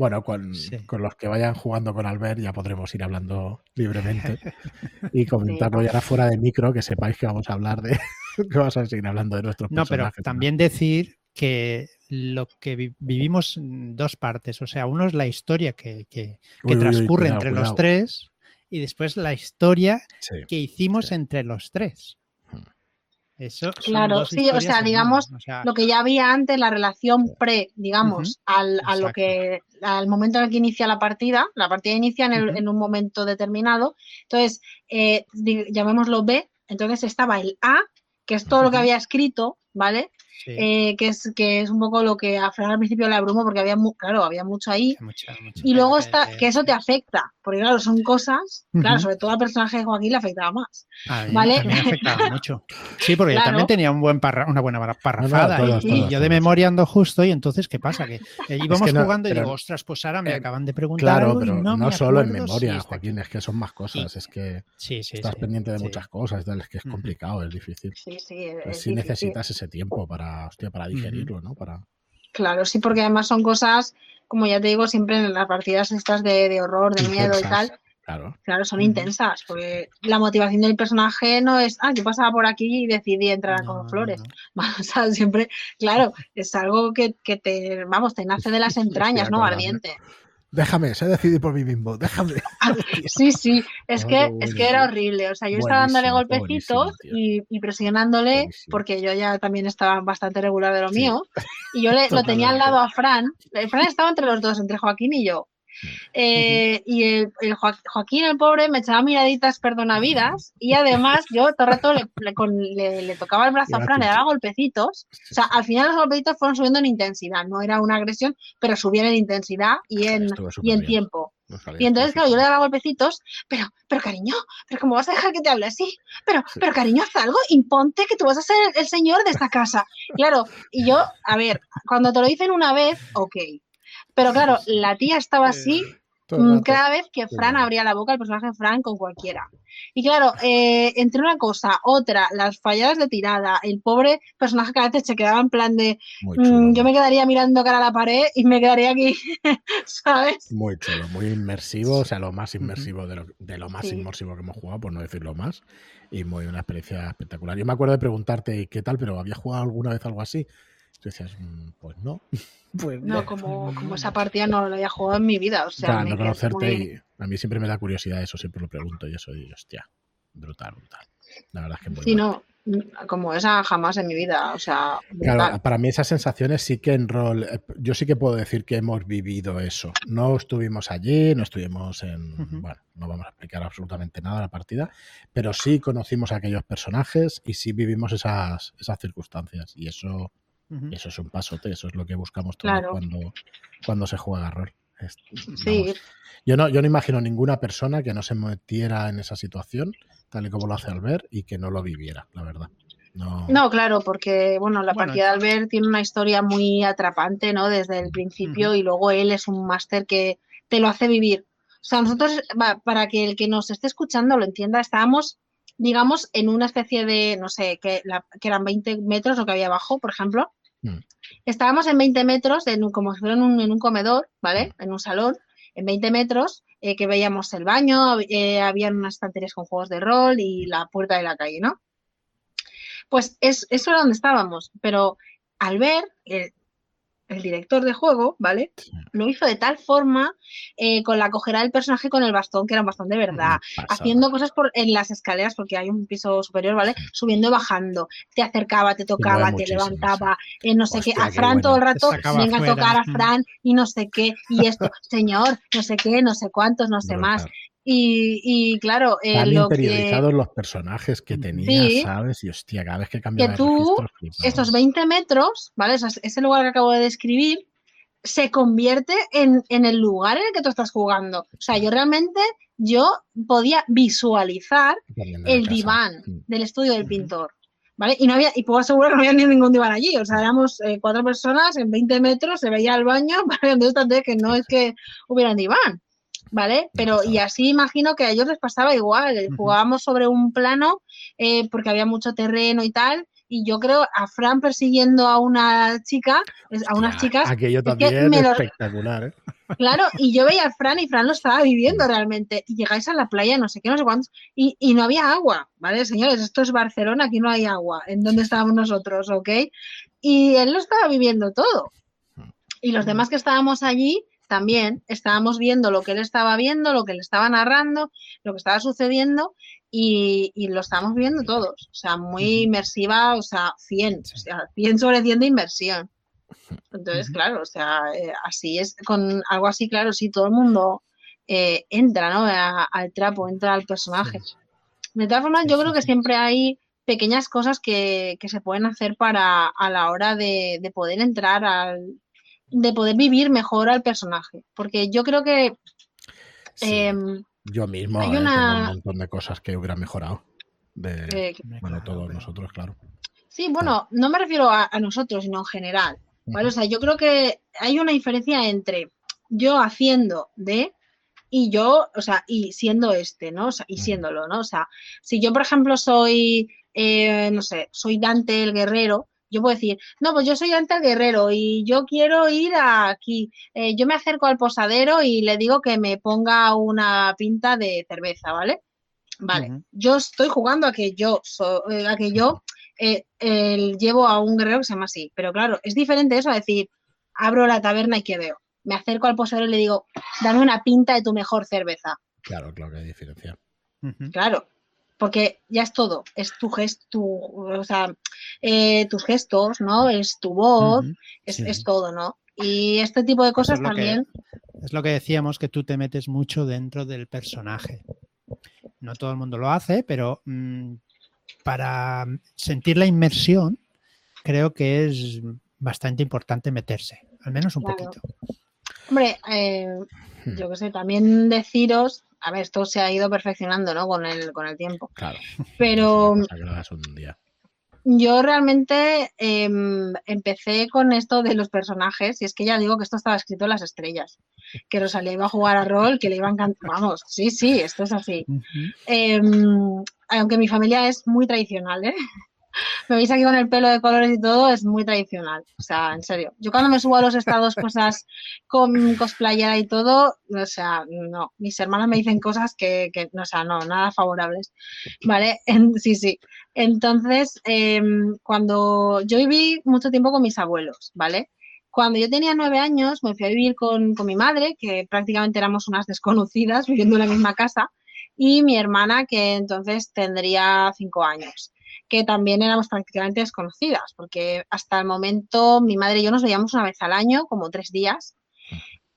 bueno, con, los que vayan jugando con Albert ya podremos ir hablando libremente y comentarlo ya fuera de micro, que sepáis que vamos a hablar de, que vamos a seguir hablando de nuestros no, personajes. No, pero también decir que lo que vivimos en dos partes, o sea, uno es la historia que, transcurre entre los tres y después la historia que hicimos entre los tres. Claro, sí, o sea, digamos, lo que ya había antes, la relación pre, digamos, al, a lo que, al momento en el que inicia la partida, la partida inicia en, un momento determinado, entonces, eh, llamémoslo B, entonces estaba el A, que es todo lo que había escrito, ¿vale? Eh, que, es, que es un poco lo que a Fran al principio le abrumó porque había, claro, había mucho ahí. y luego está, que eso te afecta, porque claro, son cosas, claro, sobre todo al personaje de Joaquín le afectaba más. ¿vale? Me afectaba mucho. Sí, porque yo también tenía un buen una buena parrafada y, yo de memoria ando justo y entonces, ¿é pasa? Que íbamos jugando y digo, ostras, pues ahora me acaban de preguntar. Claro, pero no, solo en memoria, Joaquín, es que son más cosas, es que estás pendiente de muchas cosas, es que es complicado, es difícil. Sí, sí. Pues necesitas ese tiempo para para, digerirlo, ¿no? Para... Claro, sí, porque además son cosas, como ya te digo, siempre en las partidas estas de, horror, de miedo y tal. Claro. claro, son intensas, porque la motivación del personaje no es, ah, yo pasaba por aquí y decidí entrar con flores. O sea, siempre, claro, es algo que, que, te, vamos, te nace de las entrañas, ¿no? Ardiente déjame, se decidir por mí mismo, déjame. Sí, sí, es que, es que era horrible. O sea, yo estaba dándole golpecitos y, presionándole, porque yo ya también estaba bastante regular de lo mío, y yo le, lo tenía al lado a Fran. Fran estaba entre los dos, entre Joaquín y yo. Eh, y el, Joaquín, el pobre, me echaba miraditas perdonavidas y además yo todo el rato le, tocaba el brazo a Fran, le daba golpecitos. O sea, al final los golpecitos fueron subiendo en intensidad, no era una agresión, pero subían en intensidad y en, y en tiempo. Y entonces, claro, yo le daba golpecitos, pero, pero cariño, pero ¿cómo vas a dejar que te hable así? Pero, pero cariño, haz algo, imponte que tú vas a ser el, señor de esta casa. Claro, y yo, a ver, cuando te lo dicen una vez, ok. Pero claro, la tía estaba así Mm, cada vez que Fran abría la boca, el personaje Fran con cualquiera. Y claro, eh, entre una cosa, otra, las falladas de tirada, el pobre personaje que a veces se quedaba en plan de mm, yo me quedaría mirando cara a la pared y me quedaría aquí, ¿sabes? Muy chulo, muy inmersivo, o sea, lo más inmersivo de lo, más inmersivo que hemos jugado, por no decirlo más, y muy una experiencia espectacular. Yo me acuerdo de preguntarte qué tal, pero ¿había jugado alguna vez algo así? Tú decías, mm, pues no. Pues no, como, como esa partida no la había jugado en mi vida. O sea, no conocerte y a mí siempre me da curiosidad eso, siempre lo pregunto y eso, y hostia, brutal, brutal. La verdad es que muy Sí, no, como esa jamás en mi vida, o sea. Claro, para mí esas sensaciones sí que en rol, eh, yo sí que puedo decir que hemos vivido eso. No estuvimos allí, no estuvimos en, bueno, no vamos a explicar absolutamente nada de la partida, pero sí conocimos a aquellos personajes y sí vivimos esas, esas circunstancias y eso eso es un pasote, eso es lo que buscamos todos cuando, cuando se juega rol. sí. Yo no, yo no imagino ninguna persona que no se metiera en esa situación, tal y como lo hace Albert, y que no lo viviera, la verdad. No, claro, porque bueno, la partida de Albert tiene una historia muy atrapante, ¿no? Desde el principio, y luego él es un máster que te lo hace vivir. O sea, nosotros, para que el que nos esté escuchando lo entienda, estábamos digamos, en una especie de, no sé, que, que eran 20 metros lo que había abajo, por ejemplo, Mm. Estábamos en 20 metros, en un, como si fuera en un, comedor, ¿vale? Mm. En un salón, en 20 metros, eh, que veíamos el baño, eh, había unas estanterías con juegos de rol y la puerta de la calle, ¿no? Pues es, eso era donde estábamos, pero al ver, eh, el director de juego, ¿vale? Lo hizo de tal forma eh, con la cojera del personaje con el bastón, que era un bastón de verdad, haciendo cosas por, en las escaleras, porque hay un piso superior, ¿vale? Subiendo y bajando, te acercaba, te tocaba, te levantaba, eh, no sé qué, a Fran todo el rato, venga a tocar a Fran y no sé qué, y esto, señor, no sé qué, no sé cuántos, no sé más. Y, claro, eh, lo interiorizados los personajes que tenía, ¿sabes? Y hostia, cada vez que cambiaba que tú, estos 20 metros, ¿vale? ese lugar que acabo de describir, se convierte en, el lugar en el que tú estás jugando. O sea, yo realmente, yo podía visualizar el diván mm. del estudio del pintor. ¿Vale? Y no había, y puedo asegurar que no había ni ningún diván allí. O sea, éramos eh, cuatro personas en 20 metros, se veía el baño, ¿vale? Entonces, que no es que hubiera un diván. ¿Vale? Pero y así imagino que a ellos les pasaba igual, jugábamos sobre un plano eh, porque había mucho terreno y tal, y yo creo a Fran persiguiendo a una chica, a unas chicas. Aquello también es espectacular, ¿eh? Claro, y yo veía a Fran y Fran lo estaba viviendo realmente. Y llegáis a la playa, no sé qué, no sé cuántos, y, y no había agua, ¿vale, señores? Esto es Barcelona, aquí no hay agua, en donde estábamos nosotros, ¿ok? Y él lo estaba viviendo todo. Y los demás que estábamos allí, también estábamos viendo lo que él estaba viendo, lo que le estaba narrando, lo que estaba sucediendo y, lo estábamos viendo todos. O sea, muy inmersiva, o sea, 100, o sea, 100 sobre 100 de inversión. Entonces, claro, o sea, eh, así es, con algo así, claro, sí, todo el mundo eh, entra, ¿no? al trapo, entra al personaje. De todas formas, yo creo que siempre hay pequeñas cosas que, se pueden hacer para a la hora de poder entrar al, de poder vivir mejor al personaje. Porque yo creo que. Em, yo mismo hay un montón de cosas que hubiera mejorado. De, eh, bueno, todos nosotros, claro. Sí, bueno, no me refiero a, nosotros, sino en general. ¿vale? O sea, yo creo que hay una diferencia entre yo haciendo de y yo, o sea, y siendo este, ¿no? O sea, y siéndolo, ¿no? O sea, si yo, por ejemplo, soy, eh, no sé, soy Dante el guerrero, yo puedo decir, no, pues yo soy Ante Guerrero y yo quiero ir aquí. Eh, yo me acerco al posadero y le digo que me ponga una pinta de cerveza, ¿vale? Vale, yo estoy jugando a que yo, eh, a que yo eh, llevo a un guerrero que se llama así, pero claro, es diferente eso a decir, abro la taberna y que veo. Me acerco al posadero y le digo, dame una pinta de tu mejor cerveza. Claro, claro que hay diferencia. Claro, porque ya es todo, es tu gesto, o sea, eh, tus gestos, ¿no? Es tu voz, es, todo, ¿no? Y este tipo de cosas también. Es lo que decíamos, que tú te metes mucho dentro del personaje. No todo el mundo lo hace, pero mm, para sentir la inmersión, creo que es bastante importante meterse, al menos un poquito. Hombre, eh, hmm. yo qué sé, también deciros, a ver, esto se ha ido perfeccionando, ¿no? Con el, con el tiempo. Claro. Pero yo realmente em, empecé con esto de los personajes, y es que ya digo que esto estaba escrito en las estrellas, que Rosalía iba a jugar a rol, que le iba a encantar. Vamos, sí, sí, esto es así. Em, aunque mi familia es muy tradicional, ¿eh? Me veis aquí con el pelo de colores y todo, es muy tradicional. O sea, en serio. Yo cuando me subo a los estados cosas con cosplayera y todo, o sea, no. Mis hermanas me dicen cosas que, o sea, no, nada favorables. ¿Vale? sí, sí. Entonces, em, cuando yo viví mucho tiempo con mis abuelos, ¿vale? Cuando yo tenía nueve años, me fui a vivir con, con mi madre, que prácticamente éramos unas desconocidas viviendo en la misma casa, y mi hermana, que entonces tendría cinco años que también éramos prácticamente desconocidas, porque hasta el momento mi madre y yo nos veíamos una vez al año, como tres días,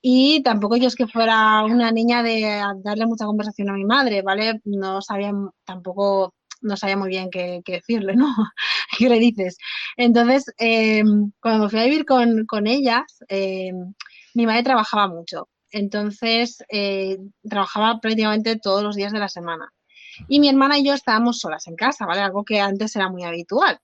y tampoco yo es que fuera una niña de darle mucha conversación a mi madre, ¿vale? No sabía tampoco, no sabía muy bien qué, decirle, ¿no? ¿Qué le dices? Entonces, em, cuando fui a vivir con, ellas, em, mi madre trabajaba mucho. Entonces, eh, trabajaba prácticamente todos los días de la semana. Y mi hermana y yo estábamos solas en casa, ¿vale? Algo que antes era muy habitual.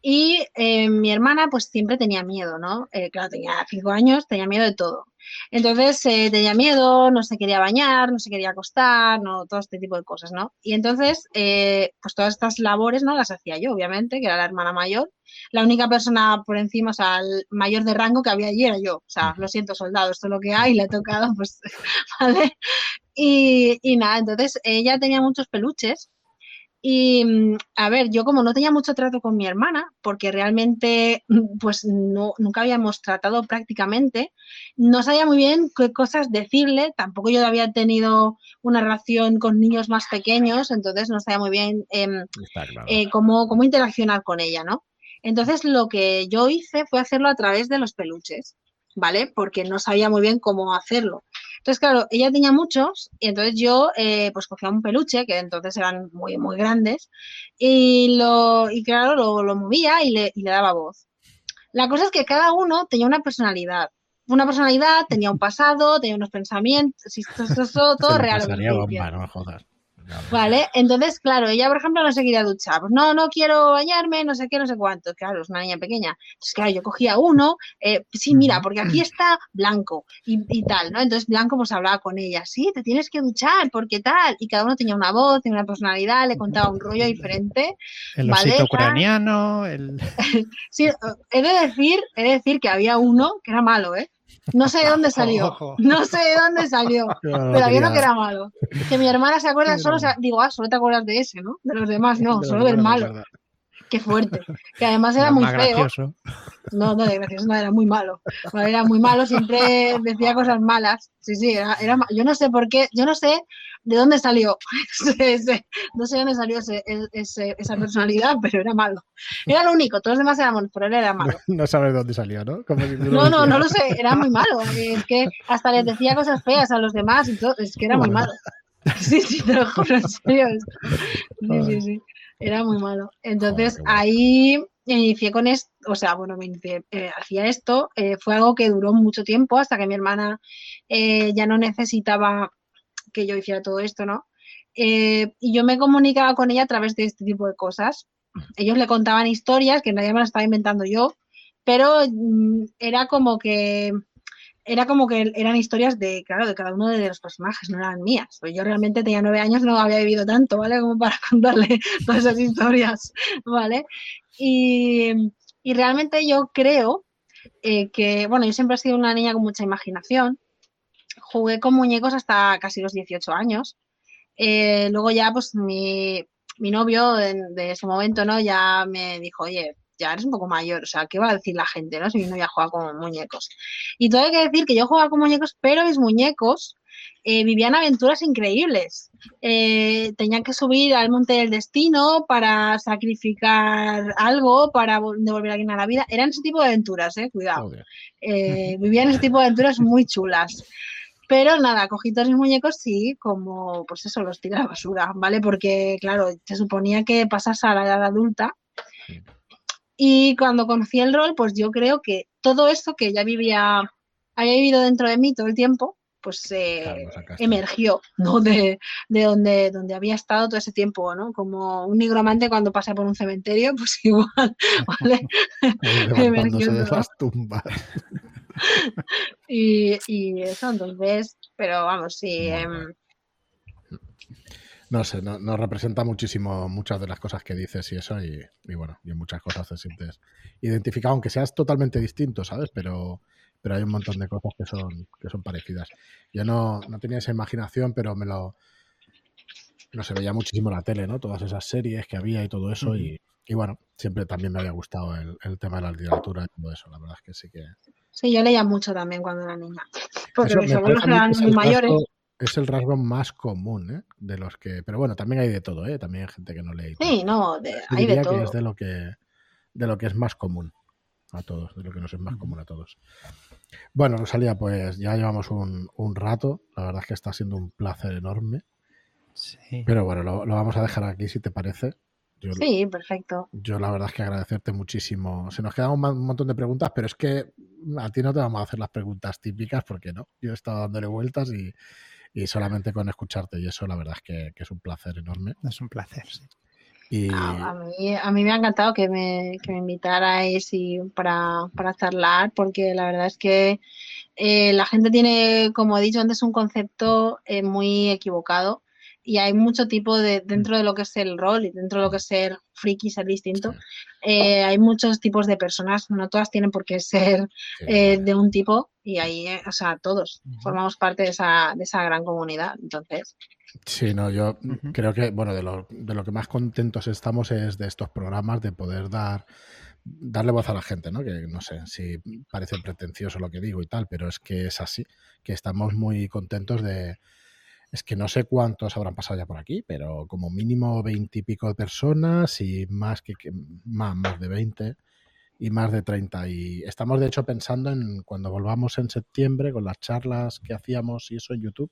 Y eh, mi hermana pues siempre tenía miedo, ¿no? Eh, claro, tenía cinco años, tenía miedo de todo. Entonces eh, tenía miedo, no se quería bañar, no se quería acostar, no, todo este tipo de cosas, ¿no? Y entonces, pues todas estas labores, ¿no? Las hacía yo, obviamente, que era la hermana mayor. La única persona por encima, o sea, el mayor de rango que había allí era yo. O sea, lo siento, soldado, esto es lo que hay, le he tocado, pues, ¿vale? Y, y nada, entonces ella tenía muchos peluches. Y mm, a ver, yo como no tenía mucho trato con mi hermana, porque realmente mm, pues no, nunca habíamos tratado prácticamente, no sabía muy bien qué cosas decirle, tampoco yo había tenido una relación con niños más pequeños, entonces no sabía muy bien em, eh, cómo, cómo interaccionar con ella, ¿no? Entonces lo que yo hice fue hacerlo a través de los peluches, ¿vale? Porque no sabía muy bien cómo hacerlo. Entonces, claro, ella tenía muchos y entonces yo eh, pues cogía un peluche, que entonces eran muy, muy grandes, y, lo, y claro, lo, lo movía y le, y le daba voz. La cosa es que cada uno tenía una personalidad una personalidad, tenía un pasado, tenía unos pensamientos, todo, todo, todo real. Vale, entonces, claro, ella, por ejemplo, no se quería duchar. Pues no, no quiero bañarme, no sé qué, no sé cuánto. Claro, es una niña pequeña. Entonces, claro, yo cogía uno, eh, sí, mira, porque aquí está blanco y, tal, ¿no? Entonces, blanco, pues hablaba con ella, sí, te tienes que duchar, porque tal. Y cada uno tenía una voz, tenía una personalidad, le contaba un rollo diferente. El osito ucraniano, el... sí, he de decir, he de decir que había uno que era malo, ¿eh? No sé de dónde salió. No sé de dónde salió. pero había uno que era malo. Que mi hermana se acuerda solo, digo, ah, solo te acuerdas de ese, ¿no? De los demás, no, solo del malo. Qué fuerte. Que además era muy feo. No, no, de gracioso no, era muy malo. Era muy malo, siempre decía cosas malas. Sí, sí, era, era yo no sé por qué, yo no sé de dónde salió ese, no sé dónde salió ese, esa personalidad, pero era malo. Era lo único, todos los demás éramos, pero él era malo. No sabes dónde salió, ¿no? no, no, no lo sé, era muy malo. Es que hasta les decía cosas feas a los demás y todo, es que era muy malo. Sí, sí, te lo juro, en serio. Sí, sí, sí. Era muy malo. Entonces ahí inicié con esto, o sea, bueno, me inicié, eh, hacía esto, eh, fue algo que duró mucho tiempo hasta que mi hermana eh, ya no necesitaba que yo hiciera todo esto, ¿no? y yo me comunicaba con ella a través de este tipo de cosas. Ellos le contaban historias que nadie me las estaba inventando yo, pero mm, era como que era como que eran historias de, claro, de cada uno de los personajes, no eran mías. Pues yo realmente tenía nueve años, no había vivido tanto, ¿vale? Como para contarle todas esas historias, ¿vale? Y, realmente yo creo eh, que, bueno, yo siempre he sido una niña con mucha imaginación. Jugué con muñecos hasta casi los 18 años. Eh, luego ya, pues, mi, mi novio de, de ese momento, ¿no? Ya me dijo, oye, ya eres un poco mayor, o sea, ¿qué va a decir la gente, no? Si mi novia juega con muñecos. Y todo hay que decir que yo jugaba con muñecos, pero mis muñecos eh, vivían aventuras increíbles. Eh, tenían que subir al monte del destino para sacrificar algo, para devolver a alguien a la vida. Eran ese tipo de aventuras, eh, cuidado. Eh, vivían ese tipo de aventuras muy chulas. Pero nada, cogí todos mis muñecos sí, como, pues eso, los tiré a la basura, ¿vale? Porque, claro, se suponía que pasas a la edad adulta. Y cuando conocí el rol, pues yo creo que todo esto que ya vivía, había vivido dentro de mí todo el tiempo, pues eh, emergió ¿no? de, de, donde, donde había estado todo ese tiempo, ¿no? Como un nigromante cuando pasa por un cementerio, pues igual, ¿vale? emergió de las tumbas. Y, y, eso, entonces, pero vamos, sí. Eh, no sé, nos no representa muchísimo muchas de las cosas que dices y eso, y, y, bueno, y en muchas cosas te sientes identificado, aunque seas totalmente distinto, ¿sabes? Pero, pero hay un montón de cosas que son, que son parecidas. Yo no, no tenía esa imaginación, pero me lo. No se veía muchísimo la tele, ¿no? Todas esas series que había y todo eso. y, y, bueno, siempre también me había gustado el, el, tema de la literatura y todo eso. La verdad es que sí que. Sí, yo leía mucho también cuando era niña. Porque mis abuelos eran muy mayores. Es el rasgo más común, ¿eh? De los que. Pero bueno, también hay de todo, ¿eh? También hay gente que no lee. Sí, no, de, hay de todo. Que es de lo que, de lo que es más común a todos, de lo que nos es más común a todos. Bueno, Rosalía, pues ya llevamos un, un, rato. La verdad es que está siendo un placer enorme. Sí. Pero bueno, lo, lo vamos a dejar aquí si te parece. Yo, sí, perfecto. Yo la verdad es que agradecerte muchísimo. Se nos quedan un, un, montón de preguntas, pero es que a ti no te vamos a hacer las preguntas típicas porque no. Yo he estado dándole vueltas y, y solamente con escucharte y eso la verdad es que, que, es un placer enorme. Es un placer, sí. Y... A, mí, a mí me ha encantado que me, que me invitarais y para, para charlar, porque la verdad es que eh, la gente tiene, como he dicho antes, un concepto eh, muy equivocado y hay mucho tipo de, dentro de lo que es el rol y dentro de lo que es ser friki, ser distinto, eh, hay muchos tipos de personas, no todas tienen por qué ser eh, de un tipo y ahí, eh, o sea, todos formamos parte de esa, de esa gran comunidad, entonces. Sí, no, yo uh -huh. creo que, bueno, de lo, de lo que más contentos estamos es de estos programas, de poder dar darle voz a la gente, ¿no? Que no sé si parece pretencioso lo que digo y tal, pero es que es así, que estamos muy contentos de, es que no sé cuántos habrán pasado ya por aquí, pero como mínimo veintipico de personas y más que, que más, más de 20 y más de 30. Y estamos de hecho pensando en cuando volvamos en septiembre con las charlas que hacíamos y eso en YouTube,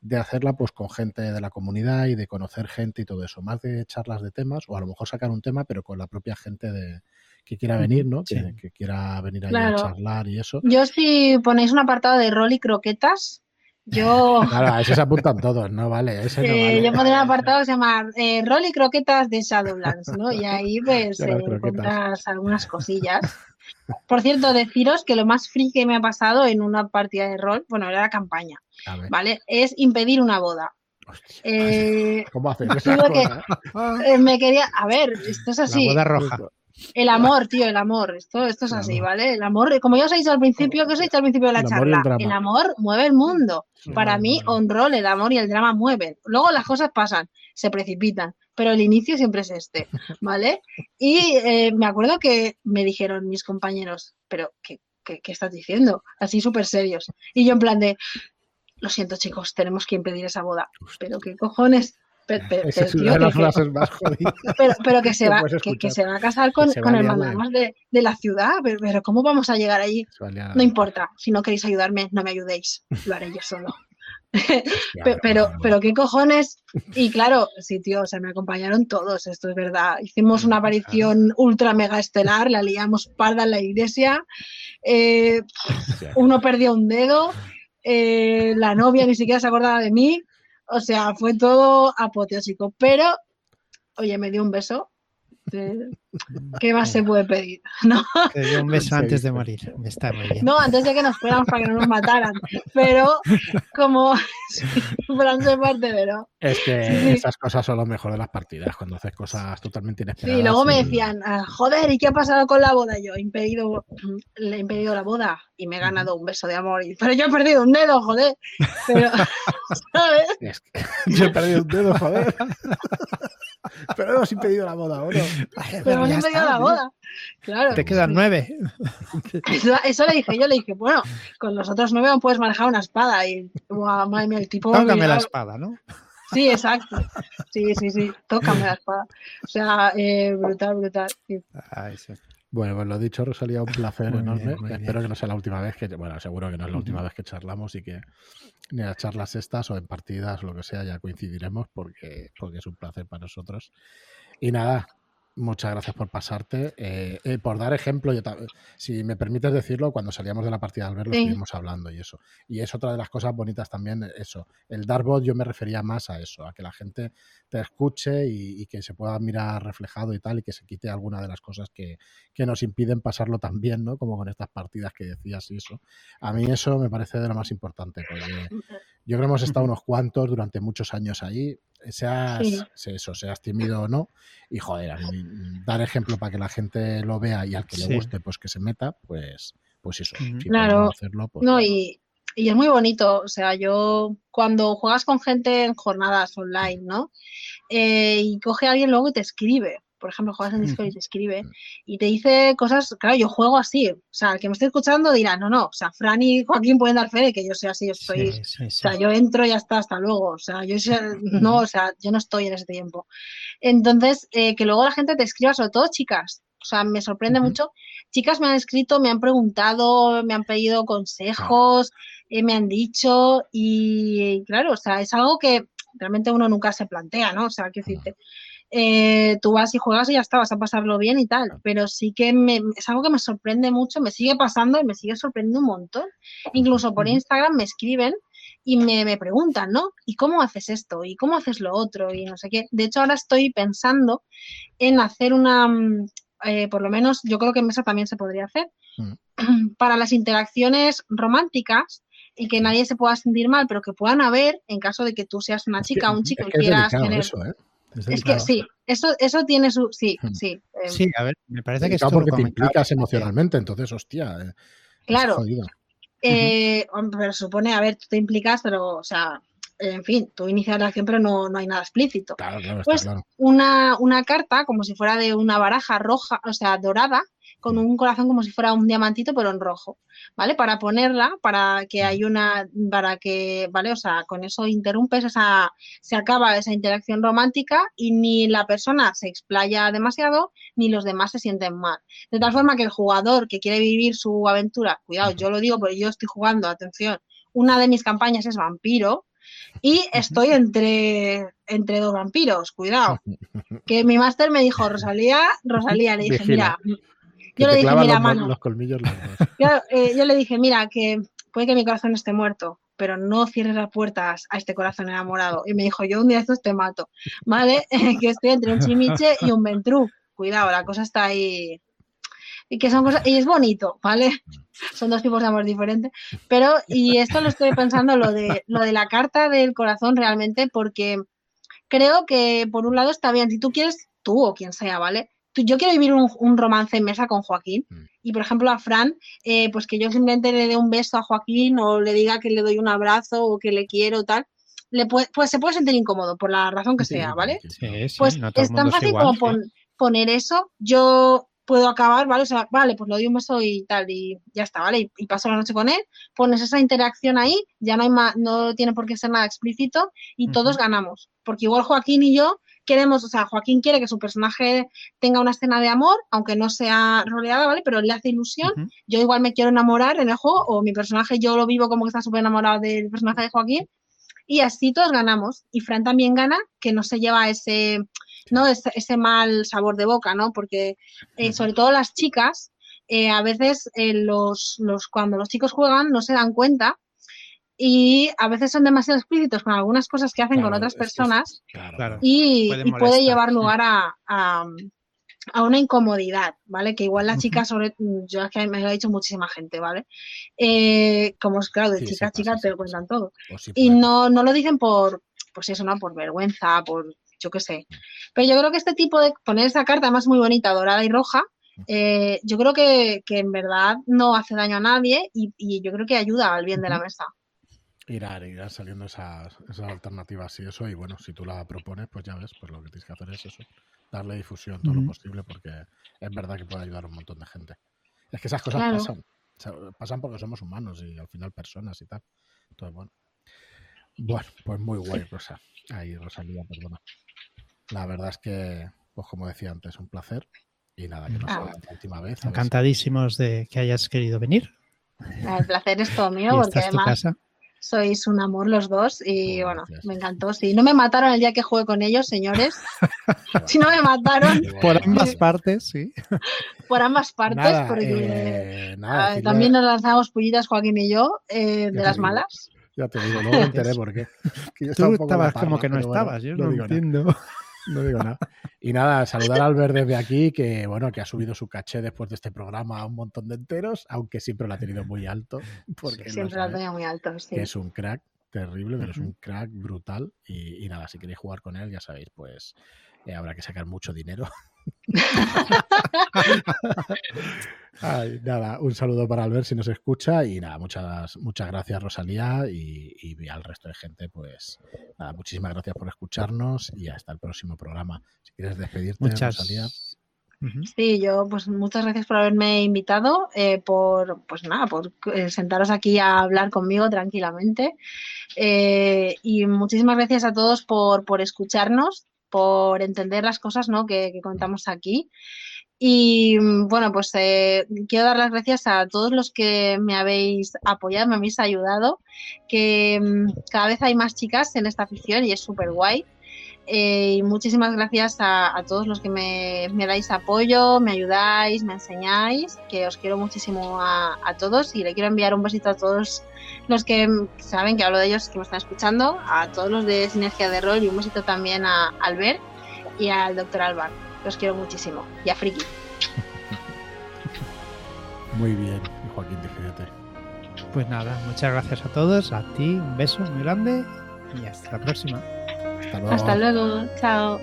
de hacerla pues con gente de la comunidad y de conocer gente y todo eso, más de charlas de temas o a lo mejor sacar un tema pero con la propia gente de que quiera venir, ¿no? Sí. Que, que, quiera venir claro. a charlar y eso. Yo si ponéis un apartado de rol y croquetas, yo. Claro, a eso se apuntan todos, ¿no? Vale. Ese no eh, vale. Yo pondré un apartado que se llama eh, Rol y Croquetas de Shadowlands, ¿no? Y ahí pues eh, encuentras algunas cosillas. Por cierto, deciros que lo más free que me ha pasado en una partida de rol, bueno, era la campaña, ¿vale? Es impedir una boda. Eh, ¿Cómo haces que, me quería. A ver, esto es así. La boda roja. El amor, tío, el amor. Esto, esto es así, ¿vale? El amor, como ya os he dicho al principio, que os he dicho al principio de la el charla, amor, el, el, amor mueve el mundo. Para mí, on roll, el amor y el drama mueven. Luego las cosas pasan, se precipitan, pero el inicio siempre es este, ¿vale? Y eh, me acuerdo que me dijeron mis compañeros, pero ¿qué, qué, qué estás diciendo? Así súper serios. Y yo en plan de, lo siento chicos, tenemos que impedir esa boda. Pero qué cojones, pero, pero, Esa es una de las frases más jodidas. Pero, pero que, se va, que, que, se va a casar con, con el mandamás de, de, la ciudad. Pero, pero, ¿cómo vamos a llegar allí? No importa. Si no queréis ayudarme, no me ayudéis. Lo haré yo solo. pero, pero, pero, qué cojones. Y claro, sí, tío, o sea, me acompañaron todos, esto es verdad. Hicimos una aparición ultra mega estelar, la liamos parda en la iglesia. Eh, uno perdió un dedo. Eh, la novia ni siquiera se acordaba de mí. O sea, fue todo apoteósico. Pero, oye, me dio un beso. ¿Qué más se puede pedir? ¿No? Te dio un beso antes de morir. Está muy bien. No, antes de que nos fuéramos para que no nos mataran. Pero, como Fran parte, pero. Es que sí. esas cosas son lo mejor de las partidas, cuando haces cosas totalmente inesperadas. Sí, luego me decían, ah, joder, ¿y qué ha pasado con la boda? Yo he impedido, le he impedido la boda y me he ganado un beso de amor. Pero yo he perdido un dedo, joder. Pero, ¿sabes? Es que yo he perdido un dedo, joder. Pero hemos impedido la boda, ¿o no? Pero hemos empezado la boda. Claro. Te quedan nueve. Eso, le dije yo, le dije, bueno, con los otros nueve no puedes manejar una espada. Y, madre mía, el tipo. Tócame la espada, ¿no? Sí, exacto. Sí, sí, sí. Tócame la espada. O sea, eh, brutal, brutal. Bueno, pues lo dicho, Rosalía, un placer enorme. Espero que no sea la última vez que, bueno, seguro que no es la última vez que charlamos y que ni a charlas estas o en partidas o lo que sea ya coincidiremos porque, porque es un placer para nosotros. Y nada, Muchas gracias por pasarte. Eh, eh, por dar ejemplo, yo si me permites decirlo, cuando salíamos de la partida al verlo estuvimos hablando y eso. Y es otra de las cosas bonitas también, eso. El dar voz yo me refería más a eso, a que la gente te escuche y, que se pueda mirar reflejado y tal, y que se quite alguna de las cosas que, que, nos impiden pasarlo tan bien, ¿no? Como con estas partidas que decías y eso. A mí eso me parece de lo más importante, porque yo creo que hemos estado unos cuantos durante muchos años ahí seas eso, seas tímido o no, y joder, dar ejemplo para que la gente lo vea y al que le guste, pues que se meta, pues, pues eso. claro. Hacerlo, pues no, y, y, es muy bonito. O sea, yo cuando juegas con gente en jornadas online, ¿no? Eh, y coge a alguien luego y te escribe por ejemplo, juegas en Discord y te escribe y te dice cosas, claro, yo juego así, o sea, el que me esté escuchando dirá, no, no, o sea, Fran y Joaquín pueden dar fe de que yo soy así, yo soy, o sea, yo entro y ya está, hasta luego, o sea, yo no, o sea, yo no estoy en ese tiempo. Entonces, eh, que luego la gente te escriba, sobre todo chicas, o sea, me sorprende mucho. Chicas me han escrito, me han preguntado, me han pedido consejos, eh, me han dicho y claro, o sea, es algo que realmente uno nunca se plantea, ¿no? O sea, que decirte, eh, tú vas y juegas y ya está, vas a pasarlo bien y tal. Pero sí que es algo que me sorprende mucho, me sigue pasando y me sigue sorprendiendo un montón. Incluso por Instagram me escriben y me, preguntan, ¿no? ¿Y cómo haces esto? ¿Y cómo haces lo otro? Y no sé qué. De hecho, ahora estoy pensando en hacer una, mm, eh, por lo menos yo creo que en mesa también se podría hacer, mm. para las interacciones románticas y que nadie se pueda sentir mal, pero que puedan haber en caso de que tú seas una chica o un chico y quieras tener... ¿eh? Es, que sí, eso, eso tiene su. Sí, hmm. sí. Eh. Sí, a ver, me parece que es porque te implicas emocionalmente, entonces, hostia. Eh, claro. Eh, pero supone, a ver, tú te implicas, pero, o sea, en fin, tú inicias la acción, pero no, no hay nada explícito. Claro, claro, pues claro. Una, una carta, como si fuera de una baraja roja, o sea, dorada, con un corazón como si fuera un diamantito, pero en rojo, ¿vale? Para ponerla, para que hay una, para que, ¿vale? O sea, con eso interrumpes esa, se acaba esa interacción romántica y ni la persona se explaya demasiado, ni los demás se sienten mal. De tal forma que el jugador que quiere vivir su aventura, cuidado, yo lo digo porque yo estoy jugando, atención, una de mis campañas es vampiro, y estoy entre, entre dos vampiros, cuidado. Que mi máster me dijo, Rosalía, Rosalía, le dije, mira, yo le dije, mira, mano. Eh, yo, le dije, mira, que puede que mi corazón esté muerto, pero no cierres las puertas a este corazón enamorado. Y me dijo, yo un día esto te mato, ¿vale? que estoy entre un chimiche y un ventrú. Cuidado, la cosa está ahí. Y que son cosas, y es bonito, ¿vale? Son dos tipos de amor diferentes. Pero, y esto lo estoy pensando, lo de, lo de la carta del corazón realmente, porque creo que por un lado está bien, si tú quieres, tú o quien sea, ¿vale? Yo quiero vivir un, romance en mesa con Joaquín mm. y, por ejemplo, a Fran, eh, pues que yo simplemente le dé un beso a Joaquín o le diga que le doy un abrazo o que le quiero tal, le puede, pues se puede sentir incómodo por la razón que sea, ¿vale? pues es tan fácil como poner eso. Yo puedo acabar, ¿vale? O sea, vale, pues lo doy un beso y tal, y ya está, ¿vale? Y, paso la noche con él, pones esa interacción ahí, ya no hay más, no tiene por qué ser nada explícito y todos ganamos. Porque igual Joaquín y yo queremos, o sea, Joaquín quiere que su personaje tenga una escena de amor, aunque no sea rodeada, ¿vale? Pero le hace ilusión. Yo igual me quiero enamorar en el juego, o mi personaje yo lo vivo como que está súper enamorado del personaje de Joaquín. Y así todos ganamos. Y Fran también gana, que no se lleva ese, ¿no? ese, mal sabor de boca, ¿no? Porque eh, sobre todo las chicas, eh, a veces eh, los, los, cuando los chicos juegan no se dan cuenta y a veces son demasiado explícitos con algunas cosas que hacen con otras personas y, puede, llevar lugar a, a, una incomodidad, ¿vale? Que igual la chica, sobre yo es que me lo ha dicho muchísima gente, ¿vale? Eh, como es claro, de chica a chica te lo cuentan todo. Y no, no lo dicen por, pues eso, ¿no? Por vergüenza, por yo qué sé. Pero yo creo que este tipo de poner esa carta, además muy bonita, dorada y roja, eh, yo creo que, que, en verdad no hace daño a nadie y, y, yo creo que ayuda al bien de la mesa. Irán, irán saliendo esas, esas alternativas y eso. Y bueno, si tú la propones, pues ya ves, pues lo que tienes que hacer es eso. Darle difusión todo lo posible porque es verdad que puede ayudar a un montón de gente. Es que esas cosas pasan. pasan porque somos humanos y al final personas y tal. Entonces, bueno. Bueno, pues muy guay, Rosa. Ahí, Rosalía, perdona. La verdad es que, pues como decía antes, un placer. Y nada, que no sea ah. la última vez. Encantadísimos de que hayas querido venir. El placer es todo mío, porque además sois un amor los dos y bueno, me encantó. Si no me mataron el día que jugué con ellos, señores. si no me mataron. Por ambas partes, sí. Por ambas partes, porque eh, también nos lanzamos pullitas Joaquín y yo eh, de las malas. Ya te digo, no me enteré por qué. Tú estabas como que no estabas, yo no, entiendo. No digo nada. Y nada, saludar a Albert desde aquí, que bueno, que ha subido su caché después de este programa a un montón de enteros, aunque siempre lo ha tenido muy alto. Porque siempre lo ha tenido muy alto, sí. es un crack terrible, pero es un crack brutal. Y, nada, si queréis jugar con él, ya sabéis, pues eh, habrá que sacar mucho dinero. nada, un saludo para Albert si nos escucha y nada, muchas, muchas gracias Rosalía y, al resto de gente, pues nada, muchísimas gracias por escucharnos y hasta el próximo programa. Si quieres despedirte, Rosalía. Sí, yo pues muchas gracias por haberme invitado, eh, por pues nada, por eh, sentaros aquí a hablar conmigo tranquilamente eh, y muchísimas gracias a todos por, por escucharnos, por entender las cosas ¿no? que, que contamos aquí. Y bueno, pues eh, quiero dar las gracias a todos los que me habéis apoyado, me habéis ayudado, que mm, cada vez hay más chicas en esta afición y es súper guay. Eh, y muchísimas gracias a, todos los que me, dais apoyo, me ayudáis, me enseñáis, que os quiero muchísimo a, todos y le quiero enviar un besito a todos los que saben que hablo de ellos, que me están escuchando, a todos los de Sinergia de Rol y un besito también a Albert y al doctor Alvar. Los quiero muchísimo. Y a Friki. Muy bien, Joaquín, fíjate. Pues nada, muchas gracias a todos, a ti un beso muy grande y hasta la próxima. Hasta luego. Hasta luego, chao.